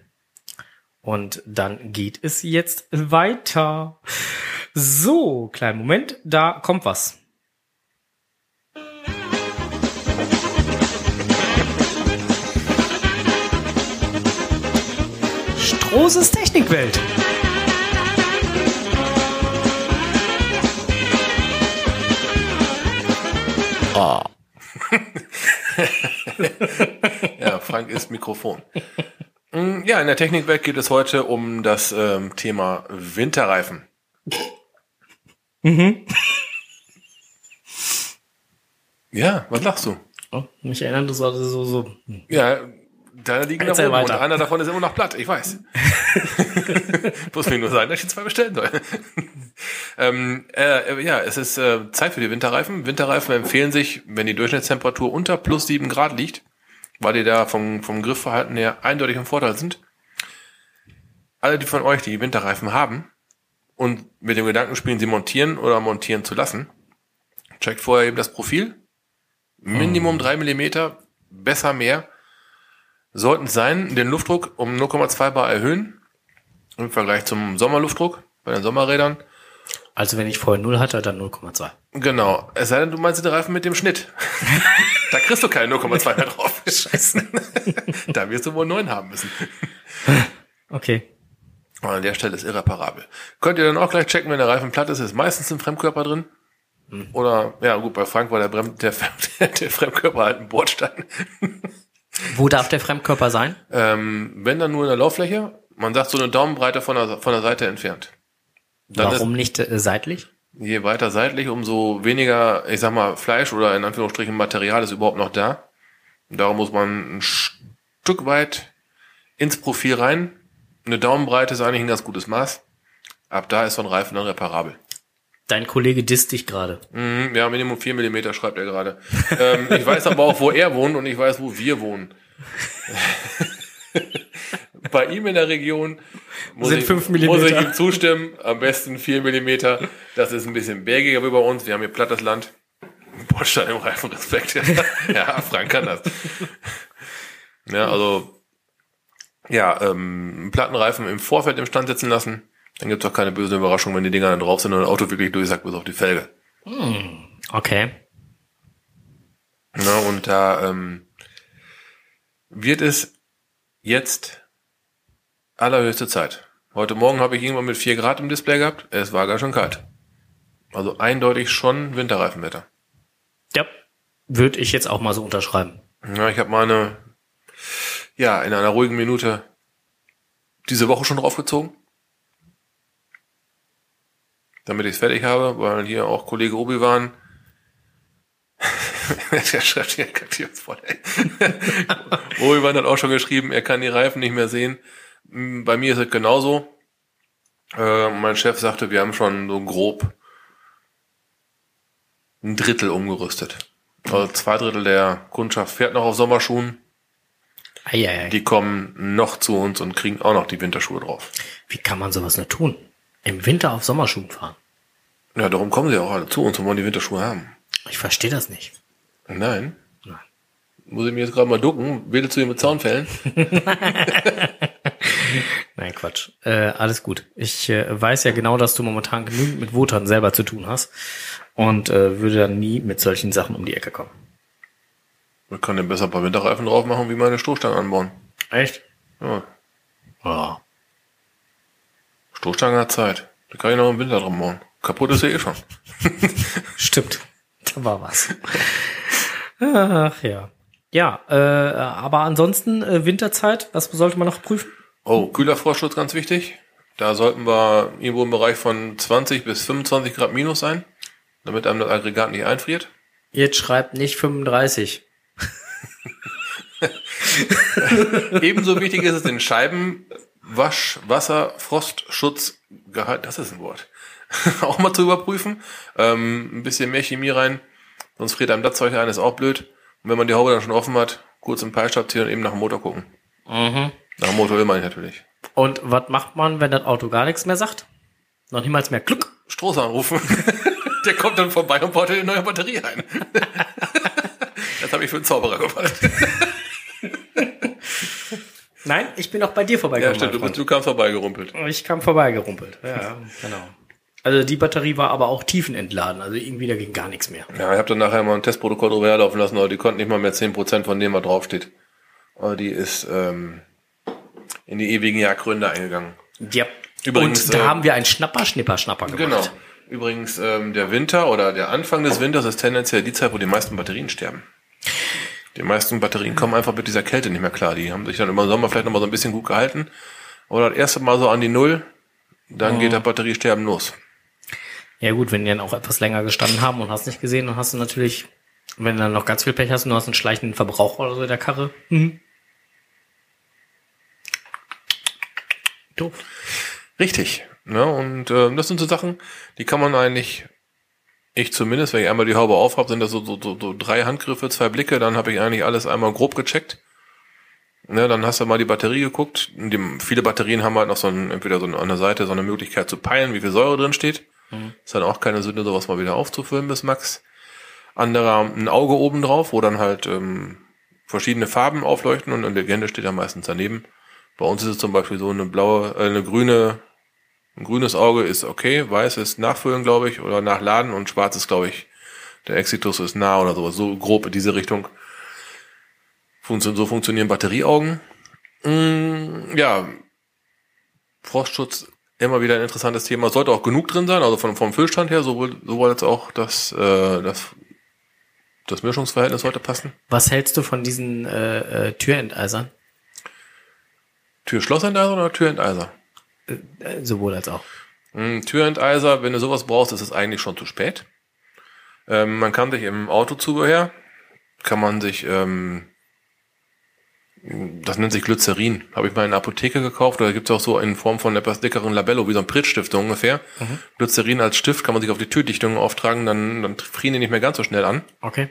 Speaker 1: und dann geht es jetzt weiter. So, kleinen Moment, da kommt was. Strohses Technikwelt.
Speaker 2: Ja, Frank ist Mikrofon. Mm, Ja, in der Technikwelt geht es heute um das ähm, Thema Winterreifen.
Speaker 1: Mhm.
Speaker 2: Ja, was lachst du?
Speaker 1: Oh, mich erinnert das also so, so.
Speaker 2: Ja, deine liegen da
Speaker 1: Erzähl
Speaker 2: oben und einer davon ist immer noch platt, ich weiß. [LAUGHS] Muss mir nur sagen, dass ich zwei bestellen soll. ähm, äh, ja, es ist äh, Zeit für die Winterreifen. Winterreifen empfehlen sich, wenn die Durchschnittstemperatur unter plus sieben Grad liegt, weil die da vom, vom Griffverhalten her eindeutig im Vorteil sind. Alle, die von euch die Winterreifen haben und mit dem Gedanken spielen, sie montieren oder montieren zu lassen, checkt vorher eben das Profil. Minimum drei Millimeter, besser mehr sollten es sein, den Luftdruck um 0,2 bar erhöhen im Vergleich zum Sommerluftdruck bei den Sommerrädern.
Speaker 1: Also wenn ich vorher 0 hatte, dann 0,2.
Speaker 2: Genau. Es sei denn, du meinst den Reifen mit dem Schnitt. [LAUGHS] da kriegst du keine 0,2 mehr drauf. [LAUGHS] Scheiße. [LAUGHS] da wirst du wohl 9 haben müssen.
Speaker 1: Okay.
Speaker 2: Und an der Stelle ist irreparabel. Könnt ihr dann auch gleich checken, wenn der Reifen platt ist, ist meistens ein Fremdkörper drin. Oder, ja gut, bei Frank war der, Brem der, der, der Fremdkörper halt ein Bordstein.
Speaker 1: Wo darf der Fremdkörper sein?
Speaker 2: Ähm, wenn dann nur in der Lauffläche, man sagt so eine Daumenbreite von der, von der Seite entfernt. Dann ist,
Speaker 1: Warum nicht äh, seitlich?
Speaker 2: Je weiter seitlich, umso weniger, ich sag mal, Fleisch oder in Anführungsstrichen Material ist überhaupt noch da. Und darum muss man ein Stück weit ins Profil rein. Eine Daumenbreite ist eigentlich ein ganz gutes Maß. Ab da ist so ein Reifen dann reparabel.
Speaker 1: Dein Kollege disst dich gerade.
Speaker 2: Mhm, ja, Minimum 4 Millimeter schreibt er gerade. ähm, ich weiß aber auch, wo er wohnt und ich weiß, wo wir wohnen. [LAUGHS] Bei ihm in der Region muss,
Speaker 1: Sind
Speaker 2: ich,
Speaker 1: fünf
Speaker 2: muss ich
Speaker 1: Millimeter.
Speaker 2: ihm zustimmen. Am besten 4 Millimeter. Das ist ein bisschen bergiger wie bei uns. Wir haben hier plattes Land. Bordstein im Reifen, Respekt. [LAUGHS] ja, Frank kann das. Ja, also, ja, ähm, einen Plattenreifen im Vorfeld im Stand setzen lassen. Dann gibt's auch keine böse Überraschung, wenn die Dinger dann drauf sind und das Auto wirklich durchsackt bis auf die Felge.
Speaker 1: Okay.
Speaker 2: Na, und da ähm, wird es jetzt allerhöchste Zeit. Heute Morgen habe ich irgendwann mit 4 Grad im Display gehabt. Es war ganz schön kalt. Also eindeutig schon Winterreifenwetter.
Speaker 1: Ja. Würde ich jetzt auch mal so unterschreiben.
Speaker 2: Ja, ich habe meine, ja, in einer ruhigen Minute diese Woche schon draufgezogen. Damit ich es fertig habe, weil hier auch Kollege Obi waren. [LAUGHS] Der schreibt hier kaktiert voll. [LAUGHS] Obi-Wan hat auch schon geschrieben, er kann die Reifen nicht mehr sehen. Mm, Bei mir ist es genauso. Äh, mein Chef sagte, wir haben schon so grob ein Drittel umgerüstet. Also zwei Drittel der Kundschaft fährt noch auf Sommerschuhen.
Speaker 1: Eieiei.
Speaker 2: Die kommen noch zu uns und kriegen auch noch die Winterschuhe drauf.
Speaker 1: Wie kann man sowas nur tun? Im Winter auf Sommerschuhen fahren?
Speaker 2: Ja, darum kommen sie auch alle zu uns und wollen die Winterschuhe haben.
Speaker 1: Ich verstehe das nicht.
Speaker 2: Nein.
Speaker 1: Nein.
Speaker 2: Muss ich mir jetzt gerade mal ducken? Wähle zu ihm mit Zaunfällen? [LAUGHS]
Speaker 1: Nein, Quatsch. Äh, alles gut. Ich äh, weiß ja genau, dass du momentan genügend mit Wotan selber zu tun hast und äh, würde dann nie mit solchen Sachen um die Ecke kommen.
Speaker 2: Man kann den besser ein paar Winterreifen drauf machen, wie meine Stoßstangen anbauen.
Speaker 1: Echt?
Speaker 2: Ja.
Speaker 1: Ja.
Speaker 2: Stoßstange hat Zeit. Da kann ich noch im Winter dran bauen. Kaputt ist er eh schon. [LAUGHS]
Speaker 1: Stimmt. Da war was. Ach ja. Ja, äh, aber ansonsten äh, Winterzeit, was sollte man noch prüfen?
Speaker 2: Oh, Kühlerfrostschutz ganz wichtig. Da sollten wir irgendwo im Bereich von 20 bis 25 Grad minus sein, damit einem das Aggregat nicht einfriert.
Speaker 1: Jetzt schreibt nicht 35. [LAUGHS]
Speaker 2: Ebenso wichtig ist es, den Scheibenwasch, Wasser, Frostschutzgehalt, das ist ein Wort, [LAUGHS] auch mal zu überprüfen. Ähm, ein bisschen mehr Chemie rein, sonst friert einem das Zeug ein, ist auch blöd. Und wenn man die Haube dann schon offen hat, kurz im Peilstab ziehen und eben nach dem Motor gucken. Nach dem Motor will man natürlich.
Speaker 1: Und was macht man, wenn das Auto gar nichts mehr sagt? Noch niemals mehr Glück.
Speaker 2: Stroß anrufen. [LAUGHS] Der kommt dann vorbei und baut eine neue Batterie ein. [LAUGHS] das habe ich für einen Zauberer gemacht.
Speaker 1: Nein, ich bin auch bei dir
Speaker 2: Ja,
Speaker 1: vorbeigekommen.
Speaker 2: stimmt, du, du kamst vorbeigerumpelt.
Speaker 1: Freund. ich kam vorbeigerumpelt. Ja, [LAUGHS] genau. Also die Batterie war aber auch tiefenentladen, also irgendwie da ging gar nichts mehr.
Speaker 2: Ja, ich habe dann nachher mal ein Testprotokoll drüber herlaufen lassen, aber die konnten nicht mal mehr 10% von dem, was draufsteht. Aber die ist ähm, in die ewigen Jagdgründe eingegangen.
Speaker 1: Ja.
Speaker 2: Übrigens,
Speaker 1: Und da
Speaker 2: äh,
Speaker 1: haben wir einen Schnapper, Schnipper, Schnapper gemacht.
Speaker 2: Genau. Übrigens, ähm, der Winter oder der Anfang des Winters ist tendenziell die Zeit, wo die meisten Batterien sterben. Die meisten Batterien kommen einfach mit dieser Kälte nicht mehr klar. Die haben sich dann über den Sommer vielleicht noch mal so ein bisschen gut gehalten. Oder das erste Mal so an die Null, dann geht das Batteriesterben los.
Speaker 1: Ja gut, wenn die dann auch etwas länger gestanden haben und hast nicht gesehen, dann hast du natürlich, wenn du dann noch ganz viel Pech hast und du hast einen schleichenden Verbrauch oder so in der Karre. Mhm. Doof.
Speaker 2: Richtig. Ne? Und ähm, das sind so Sachen, die kann man eigentlich, ich zumindest, wenn ich einmal die Haube auf habe, sind das so, so, so, so drei Handgriffe, zwei Blicke, dann habe ich eigentlich alles einmal grob gecheckt. Ne, dann hast du mal die Batterie geguckt. Die, viele Batterien haben halt noch so ein, entweder so an der Seite so eine Möglichkeit zu peilen, wie viel Säure drin steht. Ist dann auch keine Sünde, sowas mal wieder aufzufüllen bis Max. Anderer ein Auge oben drauf, wo dann halt ähm, verschiedene Farben aufleuchten und eine Legende steht dann meistens daneben. Bei uns ist es zum Beispiel so eine blaue, äh, eine grüne, ein grünes Auge ist okay, weiß ist nachfüllen, glaube ich, oder nachladen und schwarz ist, glaube ich, der Exitus ist nah oder sowas, so grob in diese Richtung. Funktion, so funktionieren Batterieaugen. Mm, ja, Frostschutz immer wieder ein interessantes Thema. Sollte auch genug drin sein, also vom, vom Füllstand her, sowohl, sowohl als auch das, äh, das, das Mischungsverhältnis sollte passen.
Speaker 1: Was hältst du von diesen äh, äh, Türenteisern?
Speaker 2: Tür-Schlossenteiser oder Türenteiser?
Speaker 1: Äh, sowohl als auch.
Speaker 2: Mm, Türenteiser, wenn du sowas brauchst, ist es eigentlich schon zu spät. Ähm, man kann sich im Autozubehör, kann man sich, ähm, das nennt sich Glycerin. Habe ich mal in der Apotheke gekauft. Oder gibt's auch so in Form von etwas dickeren Labello, wie so ein Prittstift so ungefähr. Glycerin als Stift kann man sich auf die Türdichtung auftragen, dann, dann frieren die nicht mehr ganz so schnell an.
Speaker 1: Okay.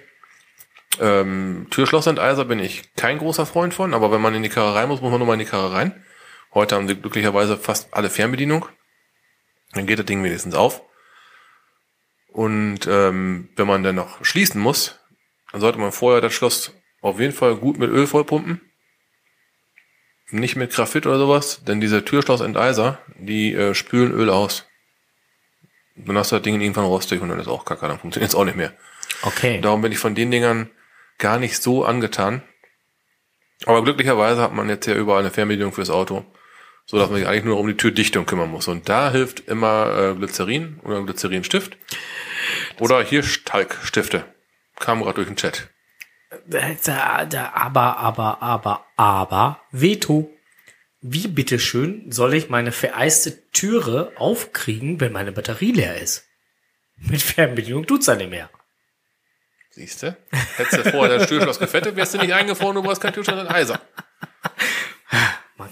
Speaker 2: Ähm, Türschlossenteiser bin ich kein großer Freund von, aber wenn man in die Karre rein muss, muss man nur mal in die Karre rein. Heute haben sie glücklicherweise fast alle Fernbedienung. Dann geht das Ding wenigstens auf. Und ähm, wenn man dann noch schließen muss, dann sollte man vorher das Schloss auf jeden Fall gut mit Öl vollpumpen. Nicht mit Graphit oder sowas, denn diese Türschlossenteiser, die äh, spülen Öl aus. Dann hast du das Ding irgendwann rostig und dann ist auch kacke, dann funktioniert es auch nicht mehr.
Speaker 1: Okay.
Speaker 2: Darum bin ich von den Dingern gar nicht so angetan. Aber glücklicherweise hat man jetzt ja überall eine Fernbedienung fürs Auto, so dass man sich eigentlich nur um die Türdichtung kümmern muss. Und da hilft immer äh, Glycerin oder Glycerinstift oder hier Talgstifte. Kam gerade durch den Chat.
Speaker 1: Da, da, aber, aber, aber, aber, Veto. Wie bitteschön soll ich meine vereiste Türe aufkriegen, wenn meine Batterie leer ist? Mit Fernbedienung tut's ja nicht mehr.
Speaker 2: Siehst du? Hättest du vorher das Türschloss gefettet, wärst du nicht eingefroren, du brauchst kein Türschloss in Eisen.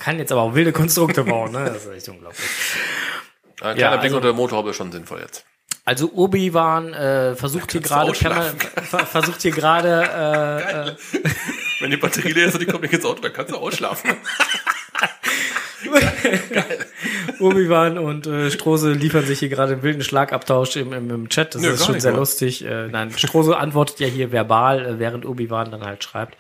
Speaker 1: Kann jetzt aber auch wilde Konstrukte bauen, ne? Das ist echt unglaublich.
Speaker 2: Ein
Speaker 1: Ja,
Speaker 2: kleiner Blick
Speaker 1: also-
Speaker 2: unter der Motorhaube ist schon sinnvoll jetzt.
Speaker 1: Also Obi-Wan äh, versucht hier gerade
Speaker 2: ausschlafen. [LAUGHS]
Speaker 1: ver- versucht hier gerade äh,
Speaker 2: Wenn die Batterie leer ist und die kommt nicht ins Auto, dann kannst du ausschlafen. [LAUGHS]
Speaker 1: Obi-Wan und äh, Strose liefern sich hier gerade einen wilden Schlagabtausch im, im, im Chat. Das
Speaker 2: Nö,
Speaker 1: ist schon sehr
Speaker 2: mal.
Speaker 1: lustig. Äh, nein, Strose antwortet ja hier verbal, äh, während Obi-Wan dann halt schreibt.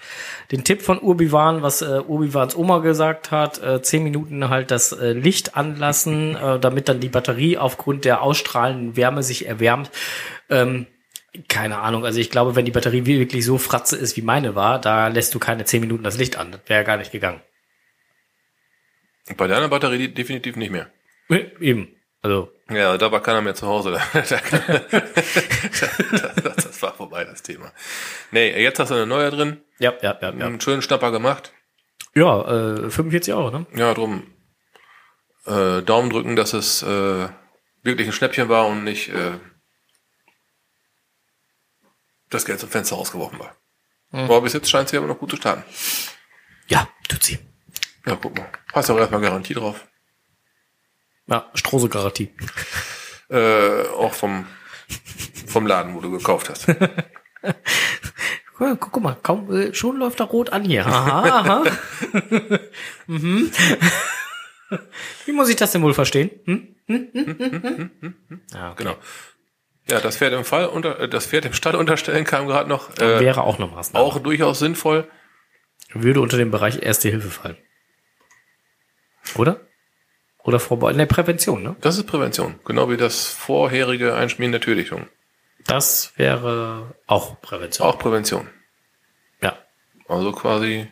Speaker 1: Den Tipp von Obi-Wan, was äh, Obi-Wans Oma gesagt hat, äh, zehn Minuten halt das äh, Licht anlassen, äh, damit dann die Batterie aufgrund der ausstrahlenden Wärme sich erwärmt. Ähm, keine Ahnung, also ich glaube, wenn die Batterie wirklich so fratze ist, wie meine war, da lässt du keine zehn Minuten das Licht an. Das wäre gar nicht gegangen.
Speaker 2: Bei deiner Batterie definitiv nicht mehr.
Speaker 1: Eben. Also,
Speaker 2: Ja, da war keiner mehr zu Hause. [LAUGHS] das, war vorbei, das Thema. Nee, jetzt hast du eine neue drin.
Speaker 1: ja, ja, ja, ja.
Speaker 2: Einen schönen Schnapper gemacht.
Speaker 1: Ja, äh, 45 Euro, ne?
Speaker 2: Ja, drum. Äh, Daumen drücken, dass es äh, wirklich ein Schnäppchen war und nicht äh, das Geld zum Fenster rausgeworfen war. Aber bis jetzt scheint sie aber noch gut zu starten.
Speaker 1: Ja, tut sie.
Speaker 2: Ja, guck mal. Hast du auch erstmal Garantie drauf.
Speaker 1: Ja, Strose-Garantie.
Speaker 2: Äh, auch vom, vom Laden, wo du gekauft hast.
Speaker 1: Guck, [LAUGHS] guck mal, kaum, äh, schon läuft er rot an hier. Aha, aha. [LAUGHS] mhm. Wie muss ich das denn wohl verstehen? Hm? Hm? Hm? Hm? Hm? Hm? Ja, okay.
Speaker 2: Genau. Ja, das Pferd im Fall unter, äh, das Pferd im Stall unterstellen kam gerade noch. Äh,
Speaker 1: Wäre auch eine Maßnahme.
Speaker 2: auch durchaus sinnvoll.
Speaker 1: Würde unter den Bereich Erste Hilfe fallen. Oder? Oder Vorbeugung. Ne, Prävention, ne?
Speaker 2: Das ist Prävention. Genau wie das vorherige Einschmieren der Türdichtung.
Speaker 1: Das wäre auch Prävention.
Speaker 2: Auch Prävention.
Speaker 1: Ja.
Speaker 2: Also quasi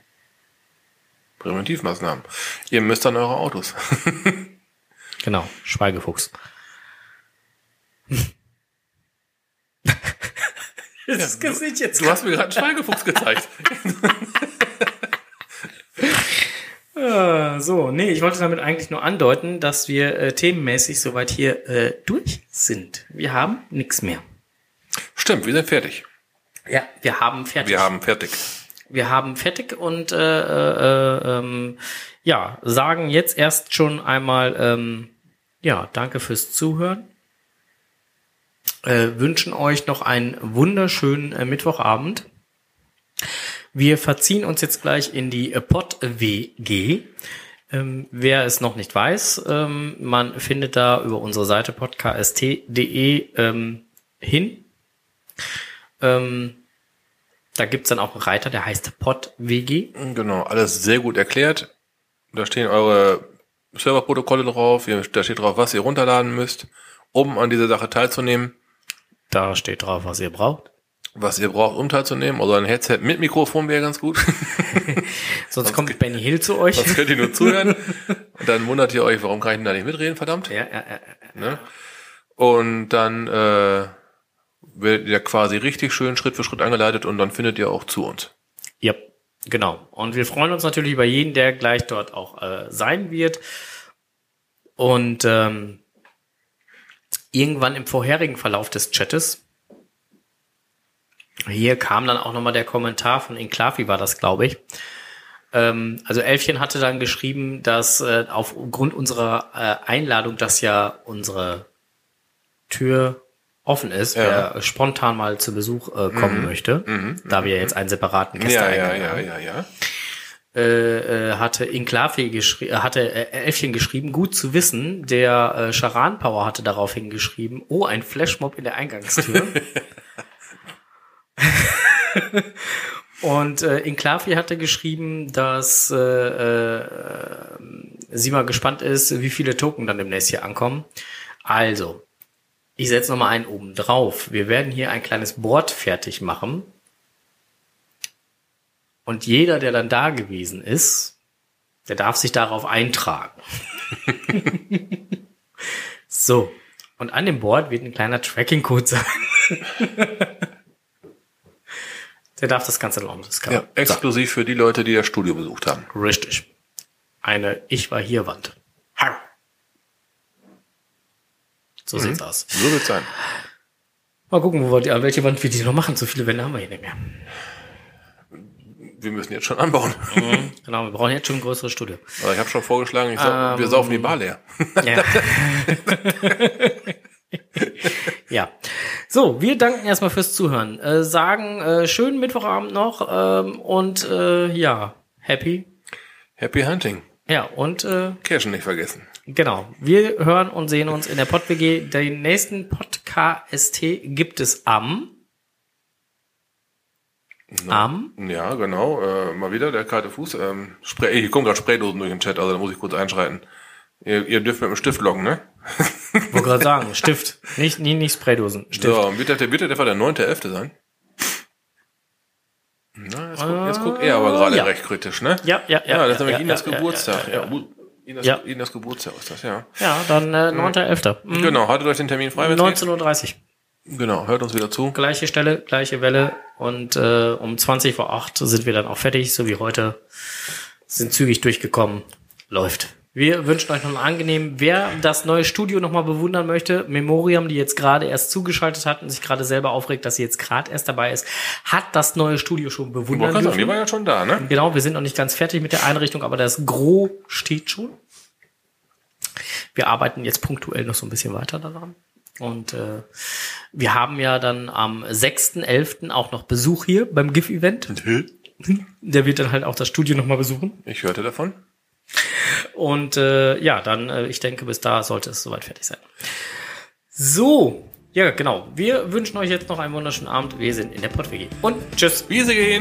Speaker 2: Präventivmaßnahmen. Ihr müsst an eure Autos. [LAUGHS]
Speaker 1: Genau. Schweigefuchs. das Gesicht jetzt.
Speaker 2: Du hast mir gerade einen Schweigefuchs gezeigt. [LAUGHS]
Speaker 1: Äh, so, nee, ich wollte damit eigentlich nur andeuten, dass wir äh, themenmäßig soweit hier äh, durch sind. Wir haben nichts mehr.
Speaker 2: Stimmt, wir sind fertig.
Speaker 1: Ja, wir haben fertig.
Speaker 2: Wir haben fertig.
Speaker 1: wir haben fertig und äh, äh, ähm, ja, sagen jetzt erst schon einmal ähm, ja, danke fürs Zuhören. Äh, wünschen euch noch einen wunderschönen äh, Mittwochabend. Wir verziehen uns jetzt gleich in die Pod-WG. Ähm, wer es noch nicht weiß, ähm, man findet da über unsere Seite podcast.de ähm, hin. Ähm, da gibt's dann auch einen Reiter, der heißt Pod-WG.
Speaker 2: Genau, alles sehr gut erklärt. Da stehen eure Serverprotokolle drauf. Da steht drauf, was ihr runterladen müsst, um an dieser Sache teilzunehmen.
Speaker 1: Da steht drauf, was ihr braucht.
Speaker 2: Was ihr braucht, um teilzunehmen. Also ein Headset mit Mikrofon wäre ganz gut. [LAUGHS]
Speaker 1: Sonst kommt Benny Hill zu euch.
Speaker 2: Sonst könnt ihr nur zuhören. Und [LAUGHS] dann wundert ihr euch, warum kann ich denn da nicht mitreden, verdammt.
Speaker 1: Ja, ja, ja.
Speaker 2: Ne? Und dann äh, werdet ihr quasi richtig schön Schritt für Schritt angeleitet und dann findet ihr auch zu uns.
Speaker 1: Ja, genau. Und wir freuen uns natürlich über jeden, der gleich dort auch äh, sein wird. Und ähm, irgendwann im vorherigen Verlauf des Chattes, hier kam dann auch nochmal der Kommentar von Inklavi, war das, glaube ich. Ähm, also Elfchen hatte dann geschrieben, dass äh, aufgrund unserer äh, Einladung, dass ja unsere Tür offen ist,
Speaker 2: Ja.
Speaker 1: wer spontan mal zu Besuch äh, kommen möchte, da wir jetzt einen separaten
Speaker 2: Ja, ja, ja,
Speaker 1: haben
Speaker 2: ja, ja.
Speaker 1: äh, äh, hatte Inklavi geschrieben, äh, hatte äh, Elfchen geschrieben, gut zu wissen. Der äh, Charan Power hatte daraufhin geschrieben, oh, ein Flashmob in der Eingangstür. [LAUGHS] [LAUGHS] Und äh, Inklavi hatte geschrieben, dass äh, äh, sie mal gespannt ist, wie viele Token dann demnächst hier ankommen. Also, ich setze noch mal einen oben drauf. Wir werden hier ein kleines Board fertig machen. Und jeder, der dann da gewesen ist, der darf sich darauf eintragen. [LAUGHS] so. Und an dem Board wird ein kleiner Tracking-Code sein. [LAUGHS] der darf das Ganze dann das
Speaker 2: ja exklusiv für die Leute, die das Studio besucht haben.
Speaker 1: Richtig. Eine Ich war hier Wand. Har. So sieht's aus.
Speaker 2: So wird's sein.
Speaker 1: Mal gucken, wo wir die, an welche Wand wir die noch machen. So viele Wände haben wir hier nicht mehr.
Speaker 2: Wir müssen jetzt schon anbauen. [LAUGHS]
Speaker 1: Genau, wir brauchen jetzt schon ein größeres Studio.
Speaker 2: Aber ich habe schon vorgeschlagen, ich sau, wir saufen die Bar leer.
Speaker 1: Ja. [LAUGHS] [LAUGHS] ja. So, wir danken erstmal fürs Zuhören. Äh, sagen äh, schönen Mittwochabend noch ähm, und äh, ja, happy.
Speaker 2: Happy Hunting.
Speaker 1: Ja, und äh,
Speaker 2: Cashen nicht vergessen.
Speaker 1: genau. Wir hören und sehen uns in der PodWG. Den nächsten Podcast gibt es am am
Speaker 2: Ja, genau. Äh, mal wieder der kalte Fuß. Ähm, Spray, hier kommen gerade Spraydosen durch den Chat, also da muss ich kurz einschreiten. Ihr, ihr dürft mit dem Stift loggen, ne?
Speaker 1: Wollte gerade sagen, Stift, nicht nicht, nicht Spraydosen, Stift.
Speaker 2: So, wird der, wird der etwa der 9.11. sein? Na, jetzt, guckt, jetzt guckt er aber gerade
Speaker 1: ja.
Speaker 2: recht kritisch, ne?
Speaker 1: Ja, ja, ja.
Speaker 2: Ja, das ist nämlich
Speaker 1: ja,
Speaker 2: Inas
Speaker 1: ja,
Speaker 2: Geburtstag.
Speaker 1: Ja,
Speaker 2: Inas,
Speaker 1: Ja.
Speaker 2: Inas Geburtstag ist das, ja.
Speaker 1: ja dann äh, 9.11. Mhm.
Speaker 2: Genau, haltet euch den Termin frei, wenn's geht.
Speaker 1: 19.30 Uhr.
Speaker 2: Genau, hört uns wieder zu.
Speaker 1: Gleiche Stelle, gleiche Welle und äh, um 20 vor 8 sind wir dann auch fertig, so wie heute. Sind zügig durchgekommen. Läuft. Wir wünschen euch noch einen angenehmen. Wer das neue Studio nochmal bewundern möchte, Memoriam, die jetzt gerade erst zugeschaltet hat und sich gerade selber aufregt, dass sie jetzt gerade erst dabei ist, hat das neue Studio schon dürfen.
Speaker 2: die waren ja schon da, ne?
Speaker 1: Genau, wir sind noch nicht ganz fertig mit der Einrichtung, aber das Gros steht schon. Wir arbeiten jetzt punktuell noch so ein bisschen weiter daran. Und äh, wir haben ja dann am 6.11. auch noch Besuch hier beim GIF-Event. Der wird dann halt auch das Studio nochmal besuchen.
Speaker 2: Ich hörte davon.
Speaker 1: Und äh, ja, dann, äh, ich denke, bis da sollte es soweit fertig sein. So, ja, genau. Wir wünschen euch jetzt noch einen wunderschönen Abend. Wir sind in der PodWG. Und tschüss.
Speaker 2: Wie sie